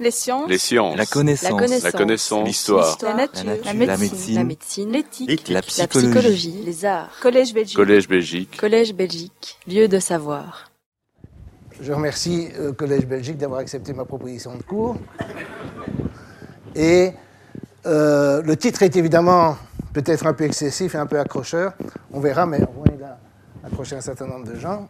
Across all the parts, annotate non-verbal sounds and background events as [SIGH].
Les sciences. Les sciences. La connaissance. La connaissance. L'histoire. La nature. La La nature. médecine. La. L'éthique. La La psychologie. psychologie. Les arts. Collège Belgique. Collège Belgique. Collège Belgique. Lieu de savoir. Je remercie euh, Collège Belgique d'avoir accepté ma proposition de cours. Et euh, le titre est évidemment peut-être un peu excessif et un peu accrocheur. On verra, mais au moins il a accroché un certain nombre de gens.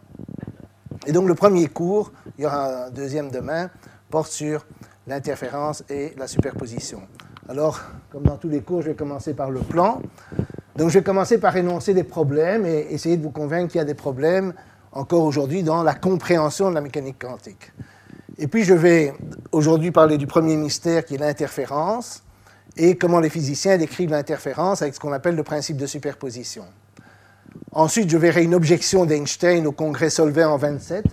Et donc le premier cours, il y aura un deuxième demain, porte sur l'interférence et la superposition. Alors, comme dans tous les cours, je vais commencer par le plan. Donc je vais commencer par énoncer des problèmes et essayer de vous convaincre qu'il y a des problèmes encore aujourd'hui dans la compréhension de la mécanique quantique. Et puis je vais aujourd'hui parler du premier mystère qui est l'interférence et comment les physiciens décrivent l'interférence avec ce qu'on appelle le principe de superposition. Ensuite, je verrai une objection d'Einstein au congrès Solvay en 27.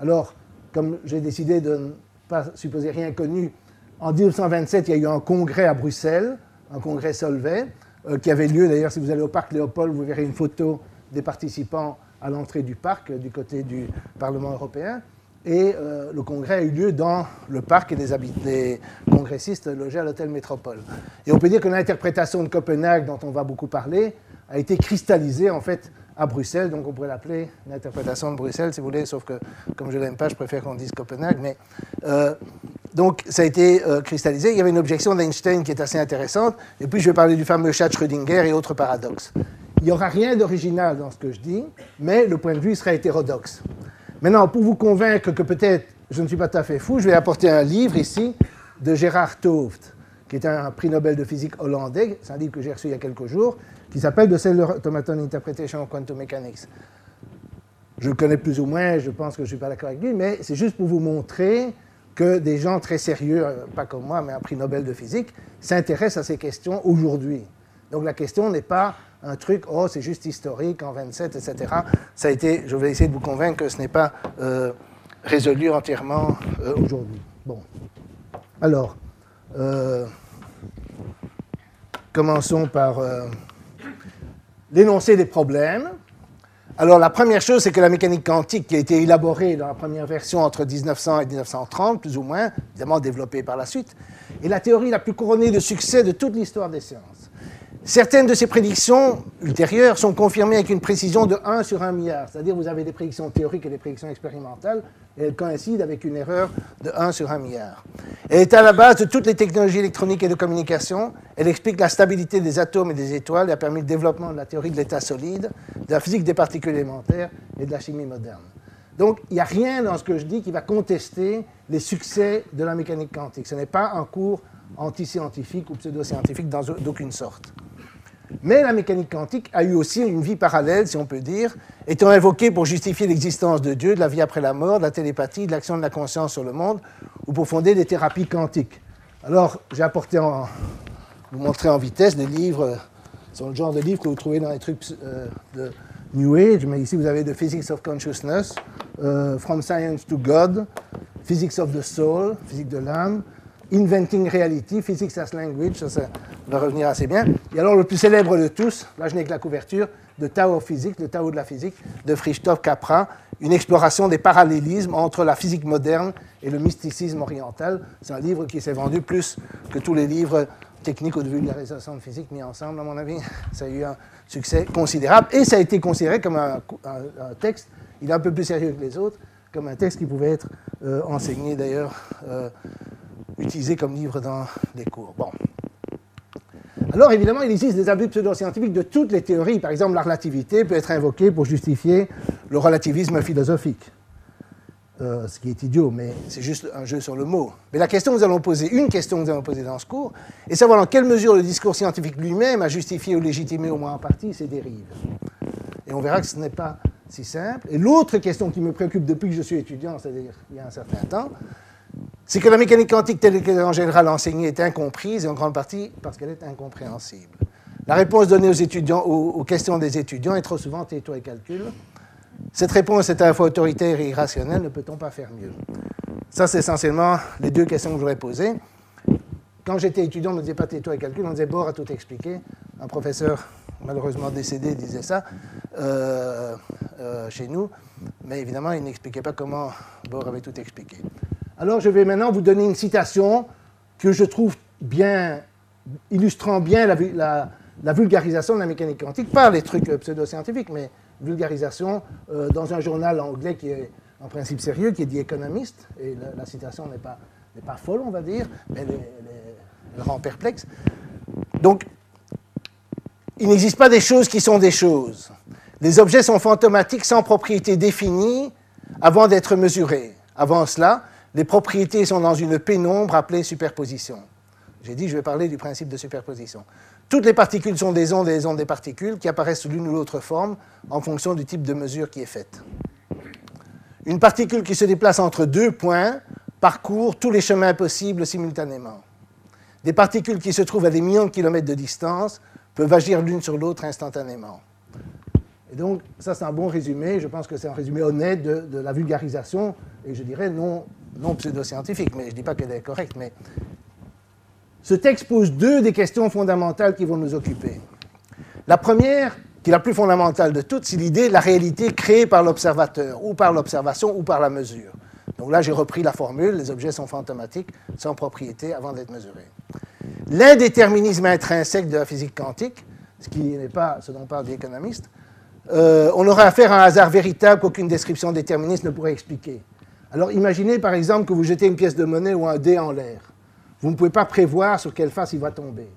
Alors, comme j'ai décidé de pas supposer rien connu, en 1927, il y a eu un congrès à Bruxelles, un congrès Solvay, euh, qui avait lieu, d'ailleurs, si vous allez au parc Léopold, vous verrez une photo des participants à l'entrée du parc, euh, du côté du Parlement européen. Et euh, le congrès a eu lieu dans le parc et habit- les congressistes logeaient à l'hôtel Métropole. Et on peut dire que l'interprétation de Copenhague, dont on va beaucoup parler, a été cristallisée en fait à Bruxelles, donc on pourrait l'appeler l'interprétation de Bruxelles si vous voulez, sauf que comme je l'aime pas, je préfère qu'on dise Copenhague. Mais euh, donc ça a été euh, cristallisé. Il y avait une objection d'Einstein qui est assez intéressante. Et puis je vais parler du fameux chat Schrödinger et autres paradoxes. Il n'y aura rien d'original dans ce que je dis, mais le point de vue sera hétérodoxe. Maintenant, pour vous convaincre que peut-être je ne suis pas tout à fait fou, je vais apporter un livre ici de Gérard Tooft, qui est un prix Nobel de physique hollandais. C'est un livre que j'ai reçu il y a quelques jours, qui s'appelle The Cellular Automaton Interpretation of Quantum Mechanics. Je le connais plus ou moins, je pense que je ne suis pas d'accord avec lui, mais c'est juste pour vous montrer que des gens très sérieux, pas comme moi, mais un prix Nobel de physique, s'intéressent à ces questions aujourd'hui. Donc la question n'est pas un truc, oh, c'est juste historique, en 27, etc. Ça a été, je vais essayer de vous convaincre que ce n'est pas euh, résolu entièrement euh, aujourd'hui. Bon. Alors, euh, commençons par l'énoncé des problèmes. Alors, la première chose, c'est que la mécanique quantique, qui a été élaborée dans la première version entre 1900 et 1930, plus ou moins, évidemment développée par la suite, est la théorie la plus couronnée de succès de toute l'histoire des sciences. Certaines de ces prédictions ultérieures sont confirmées avec une précision de 1 sur 1 milliard, c'est-à-dire vous avez des prédictions théoriques et des prédictions expérimentales, et elles coïncident avec une erreur de 1 sur 1 milliard. Elle est à la base de toutes les technologies électroniques et de communication, elle explique la stabilité des atomes et des étoiles, et a permis le développement de la théorie de l'état solide, de la physique des particules élémentaires et de la chimie moderne. Donc il n'y a rien dans ce que je dis qui va contester les succès de la mécanique quantique. Ce n'est pas un cours anti-scientifique ou pseudo-scientifique d'aucune sorte. Mais la mécanique quantique a eu aussi une vie parallèle, si on peut dire, étant invoquée pour justifier l'existence de Dieu, de la vie après la mort, de la télépathie, de l'action de la conscience sur le monde, ou pour fonder des thérapies quantiques. Alors, j'ai apporté en, vous montrer en vitesse des livres, euh, sont le genre de livres que vous trouvez dans les trucs euh, de New Age, mais ici vous avez The Physics of Consciousness, euh, From Science to God, Physics of the Soul, physique de l'âme, Inventing Reality, Physics as Language, ça, va revenir assez bien. Et alors le plus célèbre de tous, là je n'ai que la couverture, de Tao of Physics, le Tao de la physique, de Christophe Capra, une exploration des parallélismes entre la physique moderne et le mysticisme oriental. C'est un livre qui s'est vendu plus que tous les livres techniques ou de vulgarisation de physique mis ensemble, à mon avis. [LAUGHS] Ça a eu un succès considérable et ça a été considéré comme un texte, il est un peu plus sérieux que les autres, comme un texte qui pouvait être euh, enseigné d'ailleurs, euh, utilisé comme livre dans les cours. Bon. Alors évidemment, il existe des abus pseudo-scientifiques de toutes les théories. Par exemple, la relativité peut être invoquée pour justifier le relativisme philosophique. Euh, ce qui est idiot, mais c'est juste un jeu sur le mot. Mais la question que nous allons poser, une question que nous allons poser dans ce cours, est savoir dans quelle mesure le discours scientifique lui-même a justifié ou légitimé au moins en partie ses dérives. Et on verra que ce n'est pas si simple. Et l'autre question qui me préoccupe depuis que je suis étudiant, c'est-à-dire il y a un certain temps, c'est que la mécanique quantique telle qu'elle est en général enseignée est incomprise et en grande partie parce qu'elle est incompréhensible. La réponse donnée aux, questions des étudiants est trop souvent tais-toi et calcule. Cette réponse est à la fois autoritaire et irrationnelle, ne peut-on pas faire mieux? Ça, c'est essentiellement les deux questions que je voudrais poser. Quand j'étais étudiant, on ne disait pas tais-toi et calcule, on disait Bohr a tout expliqué. Un professeur malheureusement décédé disait ça euh, euh, chez nous, mais évidemment, il n'expliquait pas comment Bohr avait tout expliqué. Alors je vais maintenant vous donner une citation que je trouve bien, illustrant bien la, vulgarisation de la mécanique quantique, pas les trucs pseudo-scientifiques, mais vulgarisation euh, dans un journal anglais qui est en principe sérieux, qui est The Economist, et la, citation n'est pas, pas, folle, on va dire, mais elle, elle rend perplexe. Donc, il n'existe pas des choses qui sont des choses. Les objets sont fantomatiques sans propriété définie avant d'être mesurés. Avant cela, les propriétés sont dans une pénombre appelée superposition. J'ai dit, je vais parler du principe de superposition. Toutes les particules sont des ondes et les ondes des particules qui apparaissent sous l'une ou l'autre forme en fonction du type de mesure qui est faite. Une particule qui se déplace entre deux points parcourt tous les chemins possibles simultanément. Des particules qui se trouvent à des millions de kilomètres de distance peuvent agir l'une sur l'autre instantanément. Et donc, ça, c'est un bon résumé. Je pense que c'est un résumé honnête de, la vulgarisation, et je dirais non, non pseudo-scientifique, mais je ne dis pas qu'elle est correcte. Mais ce texte pose deux des questions fondamentales qui vont nous occuper. La première, qui est la plus fondamentale de toutes, c'est l'idée de la réalité créée par l'observateur, ou par l'observation, ou par la mesure. Donc là, j'ai repris la formule, les objets sont fantomatiques, sans propriété, avant d'être mesurés. L'indéterminisme intrinsèque de la physique quantique, ce qui n'est pas ce dont parlent les économistes, euh, on aura affaire à un hasard véritable qu'aucune description déterministe ne pourrait expliquer. Alors imaginez par exemple que vous jetez une pièce de monnaie ou un dé en l'air. Vous ne pouvez pas prévoir sur quelle face il va tomber.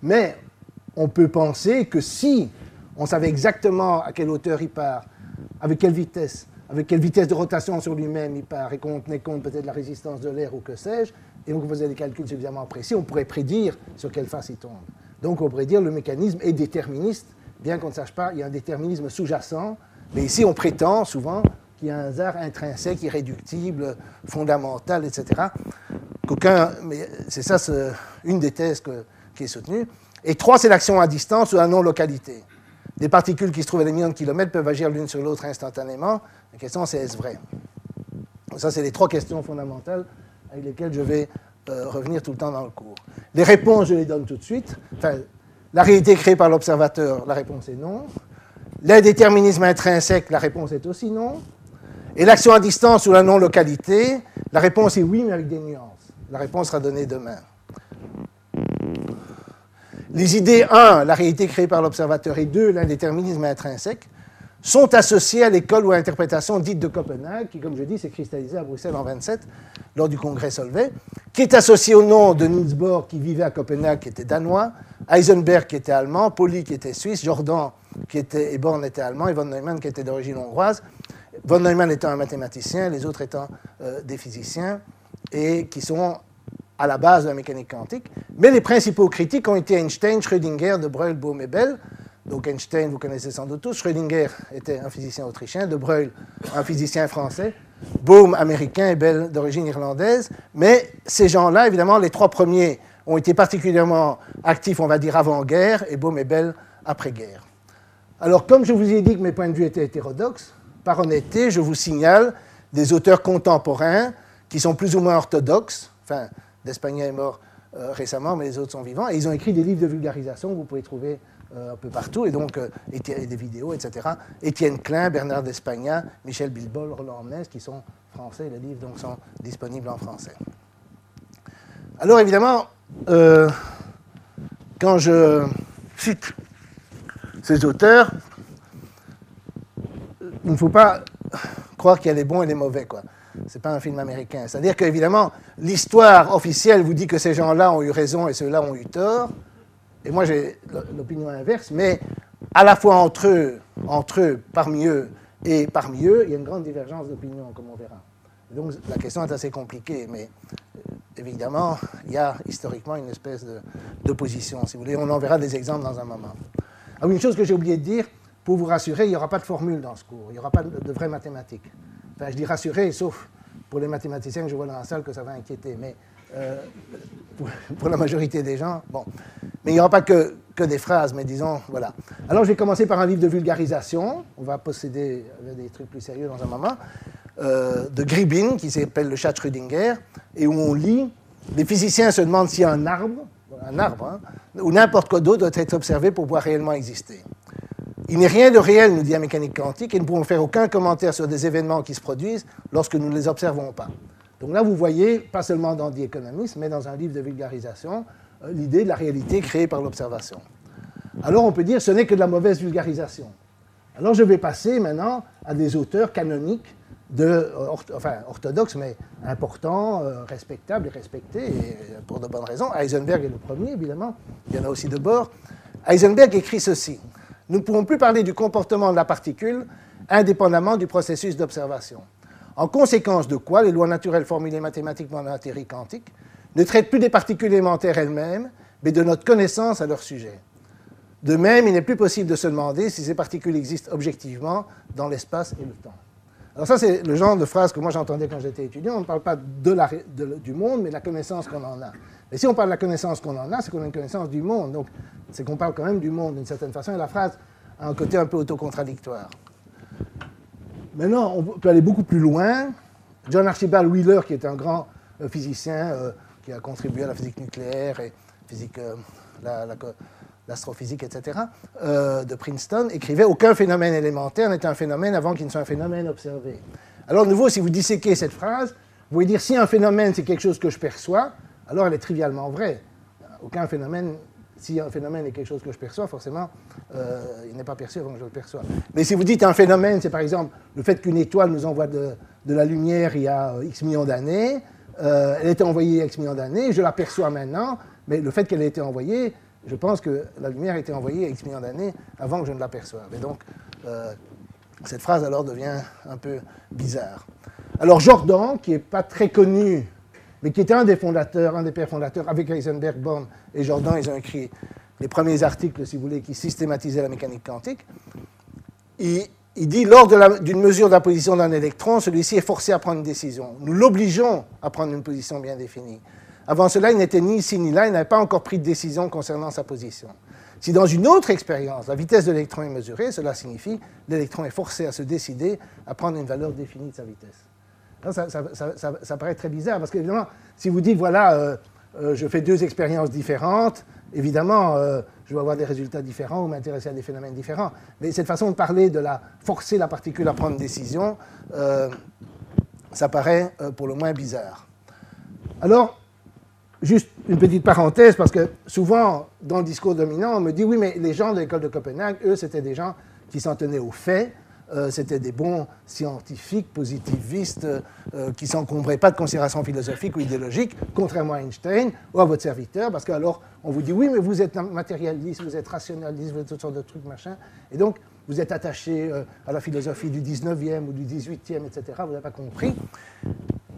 Mais on peut penser que si on savait exactement à quelle hauteur il part, avec quelle vitesse, avec quelle vitesse de rotation sur lui-même il part, et qu'on tenait compte peut-être de la résistance de l'air ou que sais-je, et on faisait des calculs suffisamment précis, on pourrait prédire sur quelle face il tombe. Donc on pourrait dire le mécanisme est déterministe, bien qu'on ne sache pas, il y a un déterminisme sous-jacent, mais ici on prétend souvent qu'il y a un hasard intrinsèque, irréductible, fondamental, etc. Qu'aucun, mais c'est ça une des thèses qui est soutenue. Et trois, c'est l'action à distance ou à non-localité. Des particules qui se trouvent à des millions de kilomètres peuvent agir l'une sur l'autre instantanément. La question, c'est est-ce vrai? Ça, c'est les trois questions fondamentales avec lesquelles je vais euh, revenir tout le temps dans le cours. Les réponses, je les donne tout de suite. La réalité créée par l'observateur, la réponse est non. L'indéterminisme intrinsèque, la réponse est aussi non. Et l'action à distance ou la non-localité, la réponse est oui, mais avec des nuances. La réponse sera donnée demain. Les idées 1, la réalité créée par l'observateur, et 2, l'indéterminisme intrinsèque, sont associées à l'école ou à l'interprétation dite de Copenhague, qui, comme je dis, s'est cristallisée à Bruxelles en 27 lors du congrès Solvay, qui est associée au nom de Niels Bohr, qui vivait à Copenhague, qui était danois, Heisenberg, qui était allemand, Pauli, qui était suisse, Jordan, qui était, et Born était allemand, et von Neumann, qui était d'origine hongroise. Von Neumann étant un mathématicien, les autres étant euh, des physiciens, et qui sont à la base de la mécanique quantique. Mais les principaux critiques ont été Einstein, Schrödinger, De Broglie, Bohm et Bell. Donc Einstein, vous connaissez sans doute tous. Schrödinger était un physicien autrichien, De Broglie, un physicien français. Bohm, américain et Bell, d'origine irlandaise. Mais ces gens-là, évidemment, les trois premiers ont été particulièrement actifs, on va dire, avant-guerre, et Bohm et Bell après-guerre. Alors, comme je vous ai dit que mes points de vue étaient hétérodoxes, par honnêteté, je vous signale des auteurs contemporains qui sont plus ou moins orthodoxes, enfin, d'Espagna est mort euh, récemment, mais les autres sont vivants. Et ils ont écrit des livres de vulgarisation que vous pouvez trouver euh, un peu partout, et donc euh, des vidéos, etc. Étienne Klein, Bernard d'Espagna, Michel Bilbol, Roland qui sont français. Les livres donc, sont disponibles en français. Alors évidemment, quand je cite ces auteurs, il ne faut pas croire qu'il y a les bons et les mauvais. Quoi n'est pas un film américain. C'est-à-dire qu'évidemment, l'histoire officielle vous dit que ces gens-là ont eu raison et ceux-là ont eu tort. Et moi, j'ai l'opinion inverse. Mais à la fois entre eux, entre eux, parmi eux et parmi eux, il y a une grande divergence d'opinion, comme on verra. Donc la question est assez compliquée, mais euh, évidemment, il y a historiquement une espèce d'opposition, si vous voulez. On en verra des exemples dans un moment. Ah oui, une chose que j'ai oublié de dire, pour vous rassurer, il n'y aura pas de formule dans ce cours, il n'y aura pas de, de vraies mathématiques. Enfin, je dis rassurer, sauf pour les mathématiciens que je vois dans la salle que ça va inquiéter. Mais euh, pour, la majorité des gens, bon. Mais il n'y aura pas que, que, des phrases, mais disons, voilà. Alors, je vais commencer par un livre de vulgarisation. On va posséder des trucs plus sérieux dans un moment. Euh, de Gribin, qui s'appelle Le chat Schrödinger, et où on lit Les physiciens se demandent si un arbre, un arbre, hein, ou n'importe quoi d'autre doit être observé pour pouvoir réellement exister. Il n'est rien de réel, nous dit la mécanique quantique, et nous ne pouvons faire aucun commentaire sur des événements qui se produisent lorsque nous ne les observons pas. Donc là, vous voyez, pas seulement dans The Economist, mais dans un livre de vulgarisation, euh, l'idée de la réalité créée par l'observation. Alors on peut dire ce n'est que de la mauvaise vulgarisation. Alors je vais passer maintenant à des auteurs canoniques, euh, enfin orthodoxes, mais importants, euh, respectables et respectés, pour de bonnes raisons. Heisenberg est le premier, évidemment. Il y en a aussi de bord. Heisenberg écrit ceci. Nous ne pourrons plus parler du comportement de la particule indépendamment du processus d'observation. En conséquence de quoi, les lois naturelles formulées mathématiquement dans la théorie quantique ne traitent plus des particules élémentaires elles-mêmes, mais de notre connaissance à leur sujet. De même, il n'est plus possible de se demander si ces particules existent objectivement dans l'espace et le temps. Alors ça, c'est le genre de phrase que moi j'entendais quand j'étais étudiant. On ne parle pas de du monde, mais de la connaissance qu'on en a. Mais si on parle de la connaissance qu'on en a, c'est qu'on a une connaissance du monde. Donc, c'est qu'on parle quand même du monde d'une certaine façon. Et la phrase a un côté un peu autocontradictoire. Maintenant, on peut aller beaucoup plus loin. John Archibald Wheeler, qui est un grand euh, physicien euh, qui a contribué à la physique nucléaire et physique, euh, l'astrophysique, etc., de Princeton, écrivait Aucun phénomène élémentaire n'est un phénomène avant qu'il ne soit un phénomène observé. Alors, de nouveau, si vous disséquez cette phrase, vous pouvez dire si un phénomène, c'est quelque chose que je perçois, alors elle est trivialement vraie. Aucun phénomène si un phénomène est quelque chose que je perçois, forcément, euh, il n'est pas perçu avant que je le perçois. Mais si vous dites un phénomène, c'est par exemple le fait qu'une étoile nous envoie de, la lumière il y a euh, X millions d'années, euh, elle été envoyée il y a X millions d'années, je la perçois maintenant, mais le fait qu'elle ait été envoyée, je pense que la lumière a été envoyée a X millions d'années avant que je ne l'aperçoive. Et donc, cette phrase alors devient un peu bizarre. Alors Jordan, qui n'est pas très connu mais qui était un des fondateurs, un des pères fondateurs, avec Heisenberg, Born et Jordan, ils ont écrit les premiers articles, si vous voulez, qui systématisaient la mécanique quantique. Il, dit, lors d'une mesure d'apposition d'un électron, celui-ci est forcé à prendre une décision. Nous l'obligeons à prendre une position bien définie. Avant cela, il n'était ni ici ni là, il n'avait pas encore pris de décision concernant sa position. Si dans une autre expérience, la vitesse de l'électron est mesurée, cela signifie que l'électron est forcé à se décider à prendre une valeur définie de sa vitesse. Ça, paraît très bizarre, parce qu'évidemment, si vous dites, voilà, euh, euh, je fais deux expériences différentes, évidemment, euh, je vais avoir des résultats différents ou m'intéresser à des phénomènes différents. Mais cette façon de parler de la forcer la particule à prendre décision, ça paraît pour le moins bizarre. Alors, juste une petite parenthèse, parce que souvent, dans le discours dominant, on me dit, oui, mais les gens de l'école de Copenhague, eux, c'était des gens qui s'en tenaient aux faits, euh, c'était des bons scientifiques positivistes euh, qui ne s'encombraient pas de considérations philosophiques ou idéologiques, contrairement à Einstein ou à votre serviteur, parce qu'alors on vous dit oui, mais vous êtes matérialiste, vous êtes rationaliste, vous êtes toutes sortes de trucs, machin, et donc vous êtes attaché euh, à la philosophie du 19e ou du 18e, etc., vous n'avez pas compris.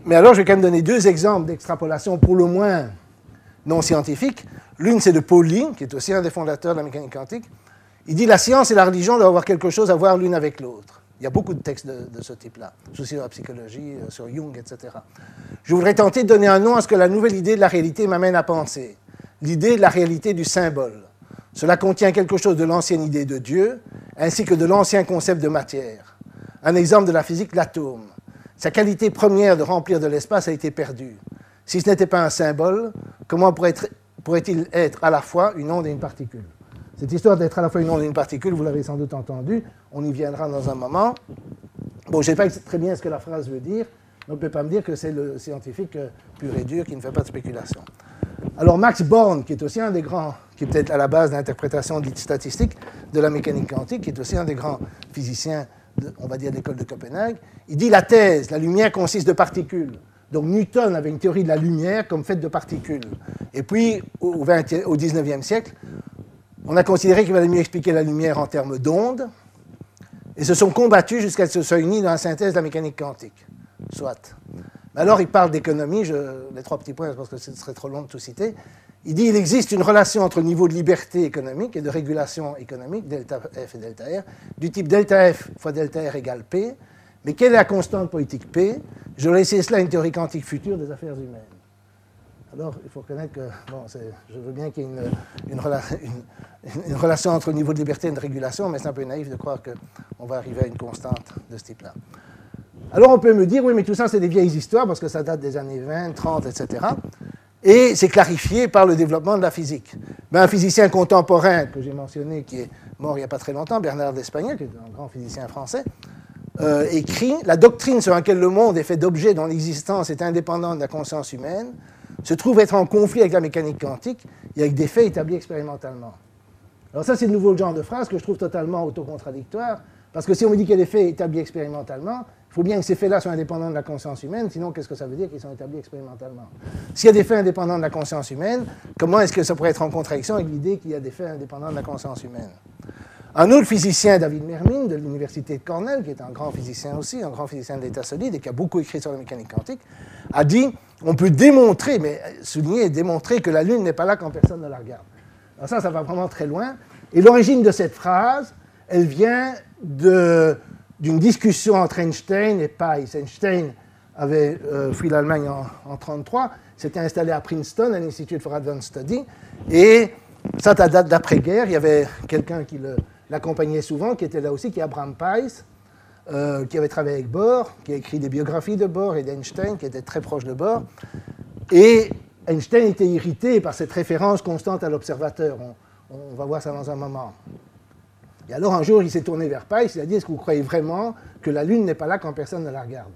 Mais alors je vais quand même donner deux exemples d'extrapolation pour le moins non scientifiques. L'une, c'est de Pauling, qui est aussi un des fondateurs de la mécanique quantique, il dit la science et la religion doivent avoir quelque chose à voir l'une avec l'autre. Il y a beaucoup de textes de, ce type-là, aussi sur la psychologie, euh, sur Jung, etc. Je voudrais tenter de donner un nom à ce que la nouvelle idée de la réalité m'amène à penser. L'idée de la réalité du symbole. Cela contient quelque chose de l'ancienne idée de Dieu, ainsi que de l'ancien concept de matière. Un exemple de la physique, l'atome. Sa qualité première de remplir de l'espace a été perdue. Si ce n'était pas un symbole, comment pourrait-il être à la fois une onde et une particule? Cette histoire d'être à la fois une onde et une particule, vous l'avez sans doute entendu, on y viendra dans un moment. Bon, je ne sais pas très bien ce que la phrase veut dire, mais on ne peut pas me dire que c'est le scientifique euh, pur et dur qui ne fait pas de spéculation. Alors Max Born, qui est aussi un des grands, qui est peut-être à la base dite statistique de la mécanique quantique, qui est aussi un des grands physiciens, on va dire, l'école de Copenhague, il dit la thèse, la lumière consiste de particules. Donc Newton avait une théorie de la lumière comme faite de particules. Et puis, au, 20, au 19e siècle, on a considéré qu'il valait mieux expliquer la lumière en termes d'ondes, et se sont combattus jusqu'à ce que ce soit uni dans la synthèse de la mécanique quantique. Soit. Alors, il parle d'économie, les trois petits points, parce que ce serait trop long de tout citer. Il dit qu'il existe une relation entre le niveau de liberté économique et de régulation économique, delta F et delta R, du type delta F fois delta R égale P. Mais quelle est la constante politique P? Je vais laisser cela à une théorie quantique future des affaires humaines. Alors, il faut reconnaître que, bon, je veux bien qu'il y ait une, relation entre niveau de liberté et de régulation, mais c'est un peu naïf de croire qu'on va arriver à une constante de ce type-là. Alors, on peut me dire, oui, mais tout ça, c'est des vieilles histoires, parce que ça date des années 20, 30, etc. Et c'est clarifié par le développement de la physique. Mais un physicien contemporain que j'ai mentionné, qui est mort il n'y a pas très longtemps, Bernard d'Espagnol, qui est un grand physicien français, euh, écrit La doctrine sur laquelle le monde est fait d'objets dont l'existence est indépendante de la conscience humaine se trouve être en conflit avec la mécanique quantique et avec des faits établis expérimentalement. Alors ça, c'est le nouveau genre de phrase que je trouve totalement autocontradictoire, parce que si on me dit qu'il y a des faits établis expérimentalement, faut bien que ces faits-là soient indépendants de la conscience humaine, sinon qu'est-ce que ça veut dire qu'ils sont établis expérimentalement? S'il y a des faits indépendants de la conscience humaine, comment est-ce que ça pourrait être en contradiction avec l'idée qu'il y a des faits indépendants de la conscience humaine? Un autre physicien, David Mermin, de l'université de Cornell, qui est un grand physicien aussi, un grand physicien de l'état solide et qui a beaucoup écrit sur la mécanique quantique, a dit on peut démontrer, mais souligner démontrer que la Lune n'est pas là quand personne ne la regarde. Alors ça, ça va vraiment très loin. Et l'origine de cette phrase, elle vient d'une discussion entre Einstein et Pais. Einstein avait euh, fui l'Allemagne en 1933, s'était installé à Princeton, à l'Institute for Advanced Study, et ça, date d'après-guerre, il y avait quelqu'un qui l'accompagnait souvent, qui était là aussi, qui est Abraham Pais, euh, qui avait travaillé avec Bohr, qui a écrit des biographies de Bohr et d'Einstein, qui était très proche de Bohr. Et Einstein était irrité par cette référence constante à l'observateur. On, va voir ça dans un moment. Et alors un jour, il s'est tourné vers Pais, il a dit, est-ce que vous croyez vraiment que la Lune n'est pas là quand personne ne la regarde?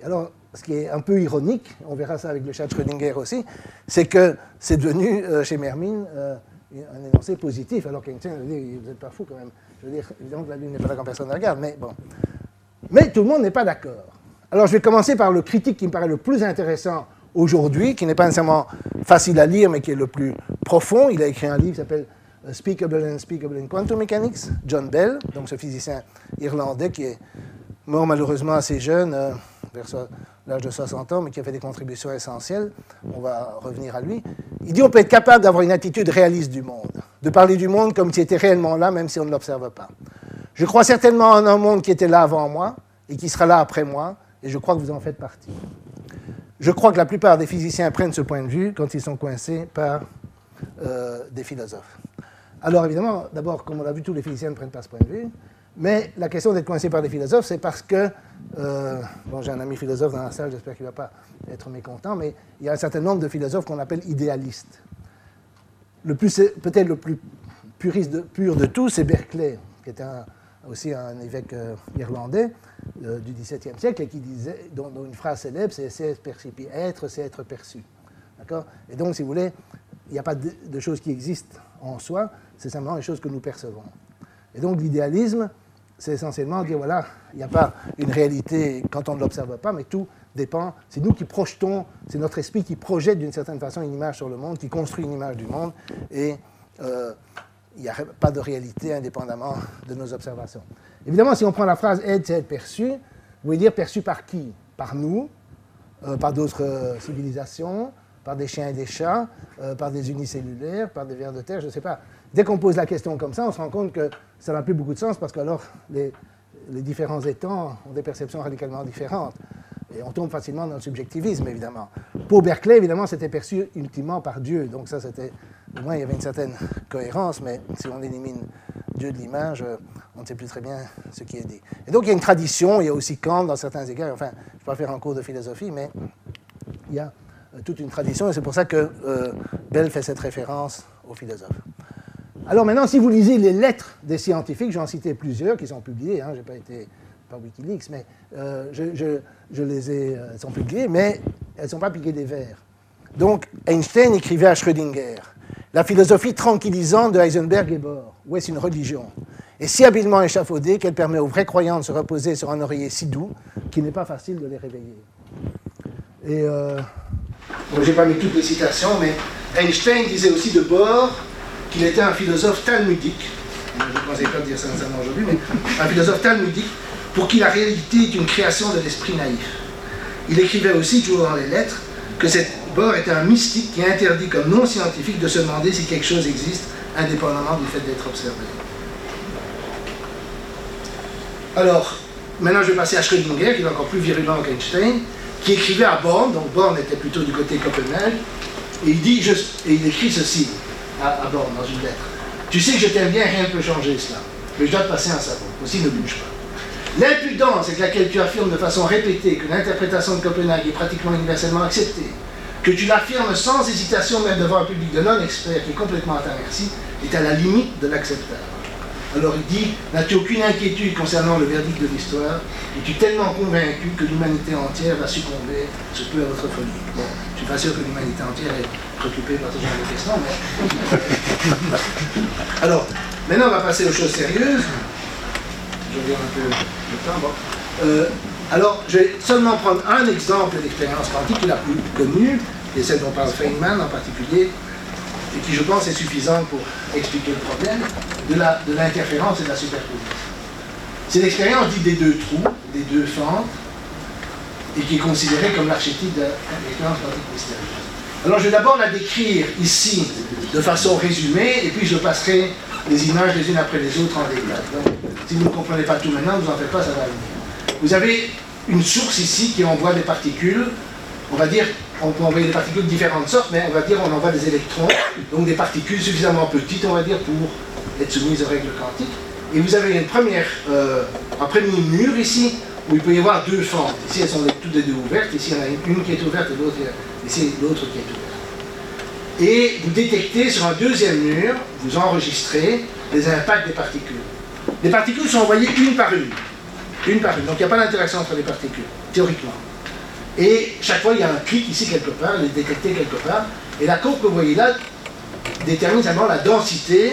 Et alors, ce qui est un peu ironique, on verra ça avec le chat Schrödinger aussi, c'est que c'est devenu, euh, chez Mermin, euh, un énoncé positif, alors qu'Einstein dit, vous n'êtes pas fou quand même. Je veux dire, évidemment que la Lune n'est pas là quand personne ne la regarde, mais bon. Mais tout le monde n'est pas d'accord. Alors je vais commencer par le critique qui me paraît le plus intéressant aujourd'hui, qui n'est pas nécessairement facile à lire, mais qui est le plus profond. Il a écrit un livre qui s'appelle Speakable and Unspeakable in Quantum Mechanics, John Bell, donc ce physicien irlandais qui est mort malheureusement assez jeune, euh, vers l'âge de 60 ans, mais qui a fait des contributions essentielles. On va revenir à lui. Il dit on peut être capable d'avoir une attitude réaliste du monde, de parler du monde comme s'il était réellement là, même si on ne l'observe pas. Je crois certainement en un monde qui était là avant moi et qui sera là après moi, et je crois que vous en faites partie. Je crois que la plupart des physiciens prennent ce point de vue quand ils sont coincés par euh, des philosophes. Alors évidemment, d'abord, comme on l'a vu, tous les physiciens ne prennent pas ce point de vue. Mais la question d'être coincé par des philosophes, c'est parce que, euh, bon, j'ai un ami philosophe dans la salle, j'espère qu'il ne va pas être mécontent, mais il y a un certain nombre de philosophes qu'on appelle idéalistes. Le plus, peut-être le plus puriste pur de tous, c'est Berkeley, qui était aussi un évêque euh, irlandais euh, du XVIIe siècle et qui disait, dont, une phrase célèbre, c'est être, c'est être perçu. D'accord? Et donc, si vous voulez, il n'y a pas de choses qui existent en soi, c'est simplement les choses que nous percevons. Et donc, l'idéalisme, c'est essentiellement dire voilà, il n'y a pas une réalité quand on ne l'observe pas, mais tout dépend. C'est nous qui projetons, c'est notre esprit qui projette d'une certaine façon une image sur le monde, qui construit une image du monde, et euh, il n'y a pas de réalité indépendamment de nos observations. Évidemment, si on prend la phrase être, c'est être perçu, vous voulez dire perçu par qui? Par nous, euh, par d'autres euh, civilisations, par des chiens et des chats, par des unicellulaires, par des vers de terre, je ne sais pas. Dès qu'on pose la question comme ça, on se rend compte que ça n'a plus beaucoup de sens parce que alors les, différents étangs ont des perceptions radicalement différentes. Et on tombe facilement dans le subjectivisme, évidemment. Pour Berkeley, évidemment, c'était perçu ultimement par Dieu. Donc ça, c'était... Au moins, il y avait une certaine cohérence, mais si on élimine Dieu de l'image, on ne sait plus très bien ce qui est dit. Et donc, il y a une tradition, il y a aussi Kant dans certains égards. Enfin, je ne vais pas faire un cours de philosophie, mais il y a toute une tradition, et c'est pour ça que euh, Bell fait cette référence aux philosophes. Alors maintenant, si vous lisez les lettres des scientifiques, j'en citais plusieurs qui sont publiées, hein, je n'ai pas été par Wikileaks, mais euh, je, les ai, elles sont publiées, mais elles ne sont pas piquées des vers. Donc Einstein écrivait à Schrödinger La philosophie tranquillisante de Heisenberg est Bohr, ou est-ce une religion? Et si habilement échafaudée qu'elle permet aux vrais croyants de se reposer sur un oreiller si doux qu'il n'est pas facile de les réveiller. Et euh, bon, je n'ai pas mis toutes les citations, mais Einstein disait aussi de Bohr qu'il était un philosophe talmudique, je ne pensais pas dire ça aujourd'hui, mais un philosophe talmudique pour qui la réalité est une création de l'esprit naïf. Il écrivait aussi, toujours dans les lettres, que cette Bohr était un mystique qui interdit comme non scientifique de se demander si quelque chose existe indépendamment du fait d'être observé. Alors, maintenant je vais passer à Schrödinger, qui est encore plus virulent qu'Einstein, qui écrivait à Born, donc Born était plutôt du côté Copenhague, et il, dit, et il écrit ceci à, dans une lettre. Tu sais que je t'aime bien, rien ne peut changer cela. Mais je dois te passer un savon. Aussi, ne bouge pas. L'impudence avec laquelle tu affirmes de façon répétée que l'interprétation de Copenhague est pratiquement universellement acceptée, que tu l'affirmes sans hésitation même devant un public de non-experts qui est complètement à ta merci, est à la limite de l'acceptable. Alors il dit N'as-tu aucune inquiétude concernant le verdict de l'histoire? Es-tu tellement convaincu que l'humanité entière va succomber ce peu à votre folie? Bon, je ne suis pas sûr que l'humanité entière est préoccupée par ce genre de questions, mais. [LAUGHS] Alors, maintenant on va passer aux choses sérieuses. Je. Euh, alors, je vais seulement prendre un exemple d'expérience quantique la plus connue, et celle dont parle Feynman en particulier, et qui, je pense, est suffisante pour expliquer le problème de l'interférence et de la superposition. C'est l'expérience dite des deux trous, des deux fentes, et qui est considérée comme l'archétype de l'expérience quantique mystérieuse. Alors, je vais d'abord la décrire ici de façon résumée, et puis je passerai les images les unes après les autres en détail. Donc, si vous ne comprenez pas tout maintenant, vous en faites pas, ça va venir. Vous avez une source ici qui envoie des particules, on va dire on peut envoyer des particules de différentes sortes, mais on va dire on envoie des électrons, donc des particules suffisamment petites, on va dire, pour être soumises aux règles quantiques. Et vous avez une première, euh, un premier mur ici, où il peut y avoir deux fentes. Ici, elles sont toutes les deux ouvertes. Ici, il y en a une qui est ouverte et l'autre, ici, l'autre qui est ouverte. Et vous détectez sur un deuxième mur, vous enregistrez les impacts des particules. Les particules sont envoyées une par une. Une par une. Donc, il n'y a pas d'interaction entre les particules, théoriquement. Et chaque fois, il y a un clic ici quelque part, il est détecté quelque part. Et la courbe que vous voyez là détermine simplement la densité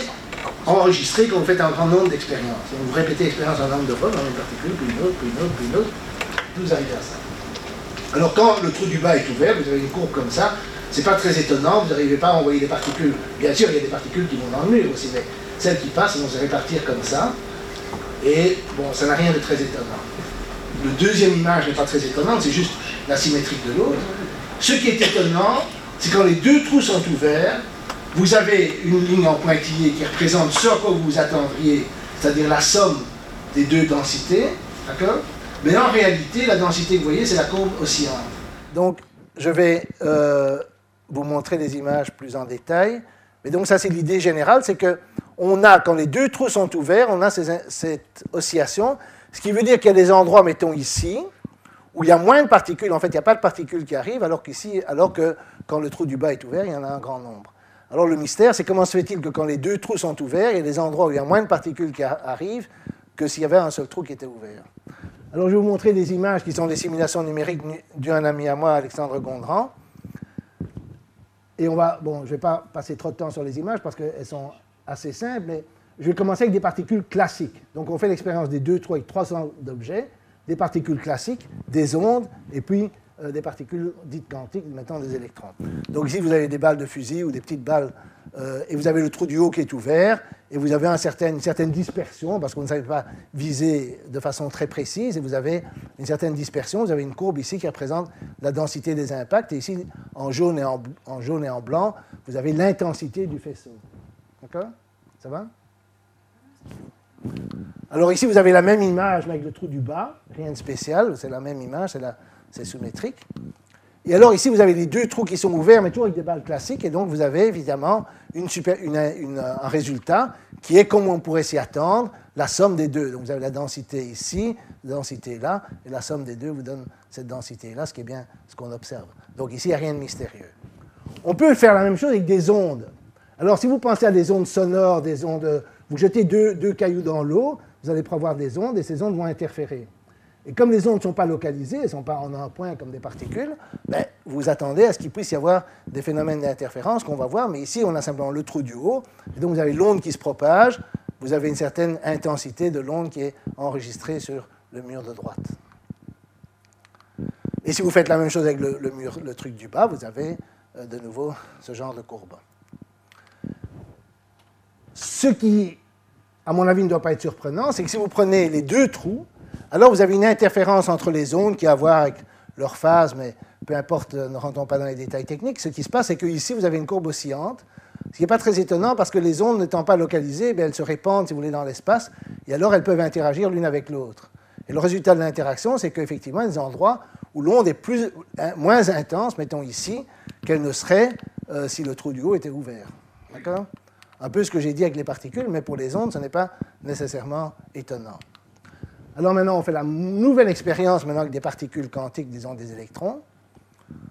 enregistrée quand vous faites un grand nombre d'expériences. Vous répétez l'expérience un nombre de fois dans une particule, puis une autre, puis une autre, puis une autre, vous arrivez à ça. Alors quand le trou du bas est ouvert, vous avez une courbe comme ça, c'est pas très étonnant, vous n'arrivez pas à envoyer des particules. Bien sûr, il y a des particules qui vont dans le mur aussi, mais celles qui passent vont se répartir comme ça. Et bon, ça n'a rien de très étonnant. Le deuxième image n'est pas très étonnante, c'est juste la symétrie de l'autre. Ce qui est étonnant, c'est quand les deux trous sont ouverts, vous avez une ligne en pointillé qui représente ce à quoi vous attendriez, c'est-à-dire la somme des deux densités, d'accord? Mais en réalité, la densité que vous voyez, c'est la courbe oscillante. Donc, je vais euh, vous montrer des images plus en détail. Mais donc, ça, c'est l'idée générale, c'est que on a, quand les deux trous sont ouverts, on a cette oscillation, ce qui veut dire qu'il y a des endroits, mettons ici, où il y a moins de particules. En fait, il n'y a pas de particules qui arrivent, alors qu'ici, alors que quand le trou du bas est ouvert, il y en a un grand nombre. Alors le mystère, c'est comment se fait-il que quand les deux trous sont ouverts, il y a des endroits où il y a moins de particules qui arrivent que s'il y avait un seul trou qui était ouvert. Alors je vais vous montrer des images qui sont des simulations numériques d'un ami à moi, Alexandre Gondran. Et on va, bon, je ne vais pas passer trop de temps sur les images parce qu'elles sont assez simples, mais je vais commencer avec des particules classiques. Donc on fait l'expérience des deux trous avec 300 d'objets des particules classiques, des ondes, et puis euh, des particules dites quantiques, mettons des électrons. Donc ici, vous avez des balles de fusil ou des petites balles, euh, et vous avez le trou du haut qui est ouvert, et vous avez certain, une certaine dispersion, parce qu'on ne savait pas viser de façon très précise, et vous avez une certaine dispersion. Vous avez une courbe ici qui représente la densité des impacts, et ici, en jaune et en blanc, vous avez l'intensité du faisceau. D'accord? Ça va? Alors ici, vous avez la même image, mais avec le trou du bas, rien de spécial, c'est la même image, c'est symétrique. Et alors ici, vous avez les deux trous qui sont ouverts, mais toujours avec des balles classiques, et donc vous avez évidemment un résultat qui est, comme on pourrait s'y attendre, la somme des deux. Donc vous avez la densité ici, la densité là, et la somme des deux vous donne cette densité-là, ce qui est bien ce qu'on observe. Donc ici, il n'y a rien de mystérieux. On peut faire la même chose avec des ondes. Alors si vous pensez à des ondes sonores, des ondes vous jetez deux, cailloux dans l'eau, vous allez prévoir des ondes et ces ondes vont interférer. Et comme les ondes ne sont pas localisées, elles ne sont pas en un point comme des particules, ben, vous attendez à ce qu'il puisse y avoir des phénomènes d'interférence qu'on va voir, mais ici on a simplement le trou du haut, et donc vous avez l'onde qui se propage, vous avez une certaine intensité de l'onde qui est enregistrée sur le mur de droite. Et si vous faites la même chose avec le, mur, le truc du bas, vous avez euh, de nouveau ce genre de courbe. Ce qui à mon avis, ne doit pas être surprenant, c'est que si vous prenez les deux trous, alors vous avez une interférence entre les ondes qui a à voir avec leur phase, mais peu importe, ne rentrons pas dans les détails techniques. Ce qui se passe, c'est qu'ici, vous avez une courbe oscillante, ce qui n'est pas très étonnant parce que les ondes n'étant pas localisées, elles se répandent, si vous voulez, dans l'espace, et alors elles peuvent interagir l'une avec l'autre. Et le résultat de l'interaction, c'est qu'effectivement, il y a des endroits où l'onde est plus, moins intense, mettons ici, qu'elle ne serait euh, si le trou du haut était ouvert. D'accord? Un peu ce que j'ai dit avec les particules, mais pour les ondes, ce n'est pas nécessairement étonnant. Alors maintenant, on fait la nouvelle expérience maintenant avec des particules quantiques, disons des électrons.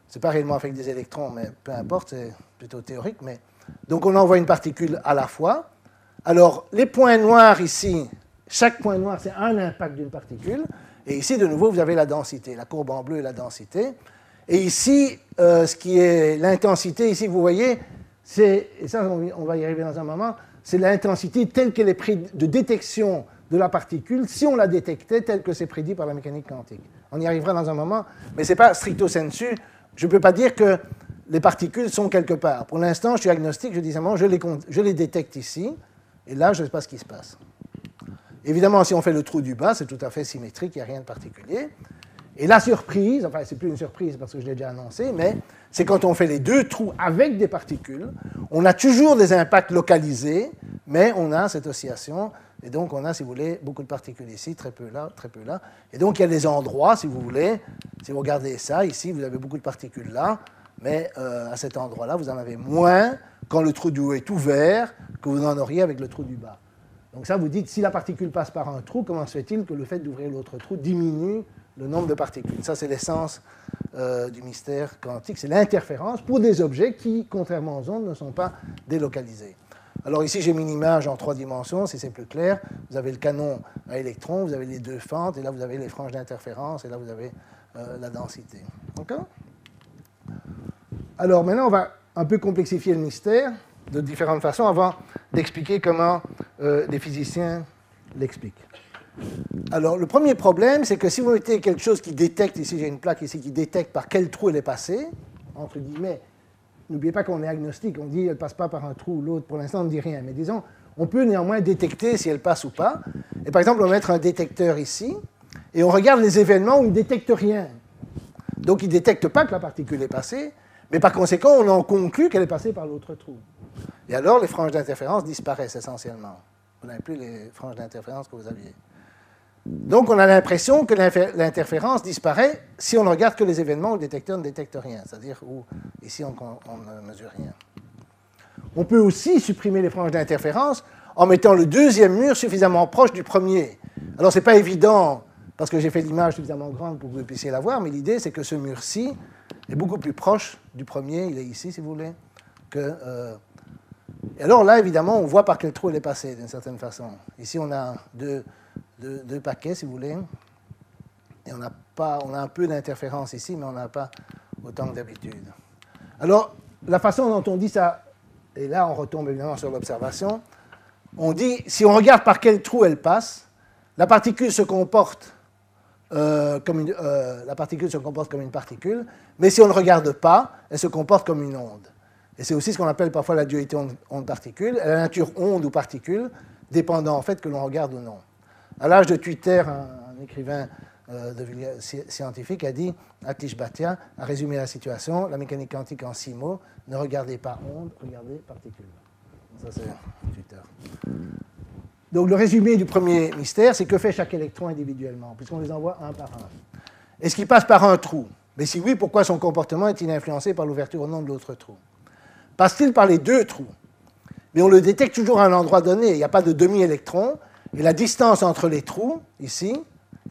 Ce n'est pas réellement avec des électrons, mais peu importe, c'est plutôt théorique. Mais... Donc on envoie une particule à la fois. Alors, les points noirs ici, chaque point noir, c'est un impact d'une particule. Et ici, de nouveau, vous avez la densité. La courbe en bleu est la densité. Et ici, euh, ce qui est l'intensité, ici, vous voyez, c'est, et ça, on va y arriver dans un moment, c'est l'intensité telle qu'elle est prise de détection de la particule si on la détectait telle que c'est prédit par la mécanique quantique. On y arrivera dans un moment, mais ce n'est pas stricto sensu. Je ne peux pas dire que les particules sont quelque part. Pour l'instant, je suis agnostique, je dis simplement, je les, je les détecte ici, et là, je ne sais pas ce qui se passe. Évidemment, si on fait le trou du bas, c'est tout à fait symétrique, il n'y a rien de particulier. Et la surprise, enfin, c'est plus une surprise parce que je l'ai déjà annoncé, mais c'est quand on fait les deux trous avec des particules, on a toujours des impacts localisés, mais on a cette oscillation. Et donc, on a, si vous voulez, beaucoup de particules ici, très peu là, très peu là. Et donc, il y a des endroits, si vous voulez, si vous regardez ça, ici, vous avez beaucoup de particules là, mais euh, à cet endroit-là, vous en avez moins quand le trou du haut est ouvert que vous en auriez avec le trou du bas. Donc ça, vous dites, si la particule passe par un trou, comment se fait-il que le fait d'ouvrir l'autre trou diminue le nombre de particules Ça, c'est l'essence euh, du mystère quantique, c'est l'interférence pour des objets qui, contrairement aux ondes, ne sont pas délocalisés. Alors ici, j'ai mis une image en trois dimensions, si c'est plus clair. Vous avez le canon à électrons, vous avez les deux fentes, et là, vous avez les franges d'interférence, et là, vous avez euh, la densité. Alors maintenant, on va un peu complexifier le mystère de différentes façons avant d'expliquer comment euh, les physiciens l'expliquent. Alors, le premier problème, c'est que si vous mettez quelque chose qui détecte, ici j'ai une plaque ici qui détecte par quel trou elle est passée, entre guillemets, n'oubliez pas qu'on est agnostique, on dit elle ne passe pas par un trou ou l'autre, pour l'instant on ne dit rien, mais disons, on peut néanmoins détecter si elle passe ou pas. Et par exemple, on va mettre un détecteur ici, et on regarde les événements où il ne détecte rien. Donc il ne détecte pas que la particule est passée, mais par conséquent, on en conclut qu'elle est passée par l'autre trou. Et alors, les franges d'interférence disparaissent essentiellement. Vous n'avez plus les franges d'interférence que vous aviez. Donc, on a l'impression que l'interférence disparaît si on ne regarde que les événements où le détecteur ne détecte rien, c'est-à-dire où ici on, ne mesure rien. On peut aussi supprimer les franges d'interférence en mettant le deuxième mur suffisamment proche du premier. Alors, ce n'est pas évident parce que j'ai fait l'image suffisamment grande pour que vous puissiez la voir, mais l'idée c'est que ce mur-ci est beaucoup plus proche du premier, il est ici si vous voulez, que, euh, et alors là, évidemment, on voit par quel trou elle est passée, d'une certaine façon. Ici, on a deux, paquets, si vous voulez. Et on a, un peu d'interférence ici, mais on n'a pas autant d'habitude. Alors, la façon dont on dit ça, et là, on retombe évidemment sur l'observation, on dit, si on regarde par quel trou elle passe, la particule se comporte euh, comme une, euh, la particule se comporte comme une particule, mais si on ne regarde pas, elle se comporte comme une onde. Et c'est aussi ce qu'on appelle parfois la dualité onde-particule, la nature onde ou particule, dépendant en fait que l'on regarde ou non. À l'âge de Twitter, un, écrivain euh, scientifique a dit, Atish Bhatia a résumé la situation, la mécanique quantique en six mots, ne regardez pas onde, regardez particule. Ça c'est Twitter. Donc le résumé du premier mystère, c'est que fait chaque électron individuellement, puisqu'on les envoie un par un. Est-ce qu'il passe par un trou Mais si oui, pourquoi son comportement est-il influencé par l'ouverture ou non de l'autre trou? Passe-t-il par les deux trous? Mais on le détecte toujours à un endroit donné. Il n'y a pas de demi-électron. Et la distance entre les trous, ici,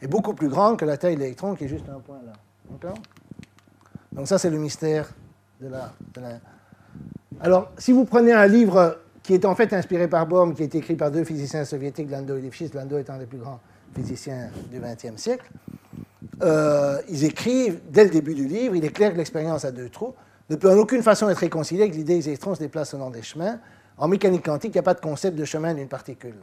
est beaucoup plus grande que la taille de l'électron qui est juste un point là. Donc ça, c'est le mystère de la, Alors, si vous prenez un livre qui est en fait inspiré par Bohm, qui est écrit par deux physiciens soviétiques, Landau et Lifshitz, Landau étant des plus grands physiciens du XXe siècle, euh, ils écrivent, dès le début du livre, il est clair que l'expérience a deux trous ne peut en aucune façon être réconcilié avec l'idée que les électrons se déplacent selon des chemins. En mécanique quantique, il n'y a pas de concept de chemin d'une particule.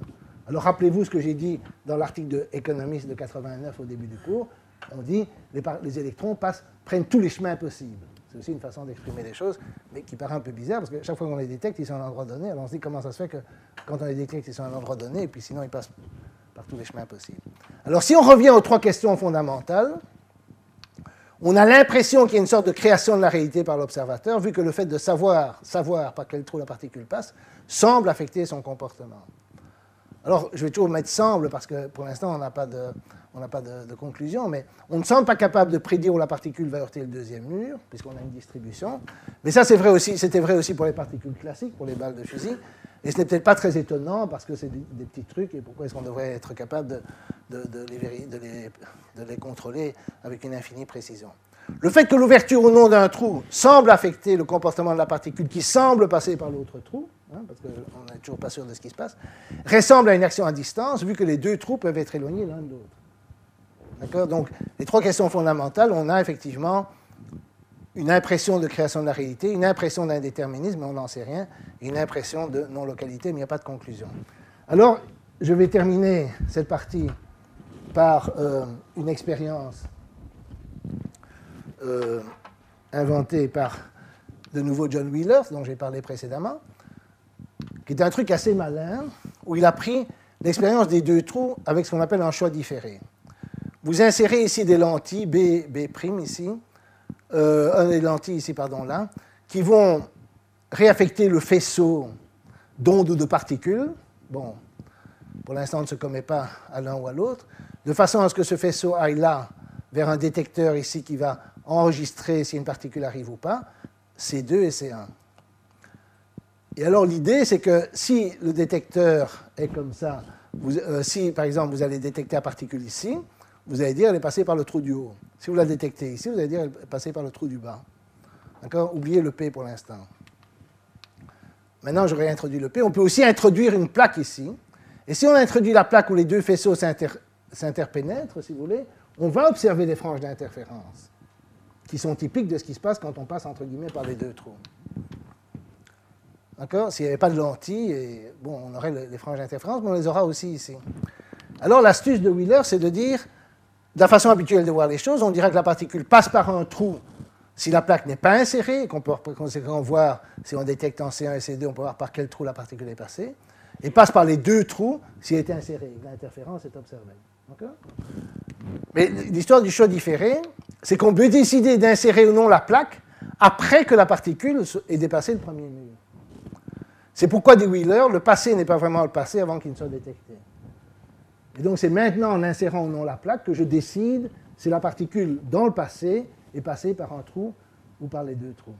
Alors rappelez-vous ce que j'ai dit dans l'article de Economist de 89 au début du cours. On dit les, les électrons prennent tous les chemins possibles. C'est aussi une façon d'exprimer les choses, mais qui paraît un peu bizarre, parce que chaque fois qu'on les détecte, ils sont à un donné. Alors on se dit comment ça se fait que quand on les détecte, ils sont à un donné, et puis sinon ils passent par tous les chemins possibles. Alors si on revient aux trois questions fondamentales, on a l'impression qu'il y a une sorte de création de la réalité par l'observateur, vu que le fait de savoir, savoir par quel trou la particule passe, semble affecter son comportement. Alors, je vais toujours mettre semble, parce que pour l'instant, on n'a pas, de, conclusion, mais on ne semble pas capable de prédire où la particule va heurter le deuxième mur, puisqu'on a une distribution. Mais ça, c'est vrai aussi, c'était vrai aussi pour les particules classiques, pour les balles de fusil. Et ce n'est peut-être pas très étonnant, parce que c'est des, petits trucs, et pourquoi est-ce qu'on devrait être capable de les contrôler avec une infinie précision. Le fait que l'ouverture ou non d'un trou semble affecter le comportement de la particule qui semble passer par l'autre trou, hein, parce qu'on n'est toujours pas sûr de ce qui se passe, ressemble à une action à distance, vu que les deux trous peuvent être éloignés l'un de l'autre. D'accord? Donc, les trois questions fondamentales, on a effectivement une impression de création de la réalité, une impression d'indéterminisme, mais on n'en sait rien, une impression de non-localité, mais il n'y a pas de conclusion. Alors, je vais terminer cette partie par euh, une expérience euh, inventée par de nouveau John Wheeler, dont j'ai parlé précédemment, qui est un truc assez malin, où il a pris l'expérience des deux trous avec ce qu'on appelle un choix différé. Vous insérez ici des lentilles, B, B' ici, euh, des lentilles ici, pardon, là, qui vont réaffecter le faisceau d'ondes ou de particules. Bon, pour l'instant, on ne se commet pas à l'un ou à l'autre, de façon à ce que ce faisceau aille là, vers un détecteur ici qui va enregistrer si une particule arrive ou pas, C2 et C1. Et alors l'idée, c'est que si le détecteur est comme ça, euh, si par exemple vous allez détecter la particule ici, vous allez dire elle est passée par le trou du haut. Si vous la détectez ici, vous allez dire elle est passée par le trou du bas. D'accord? Oubliez le P pour l'instant. Maintenant, j'aurais introduit le P. On peut aussi introduire une plaque ici. Et si on introduit la plaque où les deux faisceaux s'interpénètrent, si vous voulez, on va observer des franges d'interférence qui sont typiques de ce qui se passe quand on passe entre guillemets par les deux trous. D'accord? S'il n'y avait pas de lentilles, bon, on aurait les franges d'interférence, mais on les aura aussi ici. Alors l'astuce de Wheeler, c'est de dire, de la façon habituelle de voir les choses, on dirait que la particule passe par un trou si la plaque n'est pas insérée, qu'on peut par conséquent voir, si on détecte en C1 et C2, on peut voir par quel trou la particule est passée, et passe par les deux trous si elle est insérée. L'interférence est observée. Mais l'histoire du choix différé, c'est qu'on peut décider d'insérer ou non la plaque après que la particule ait dépassé le premier mur. C'est pourquoi, dit Wheeler, le passé n'est pas vraiment le passé avant qu'il ne soit détecté. Et donc c'est maintenant en insérant ou non la plaque que je décide si la particule dans le passé est passée par un trou ou par les deux trous.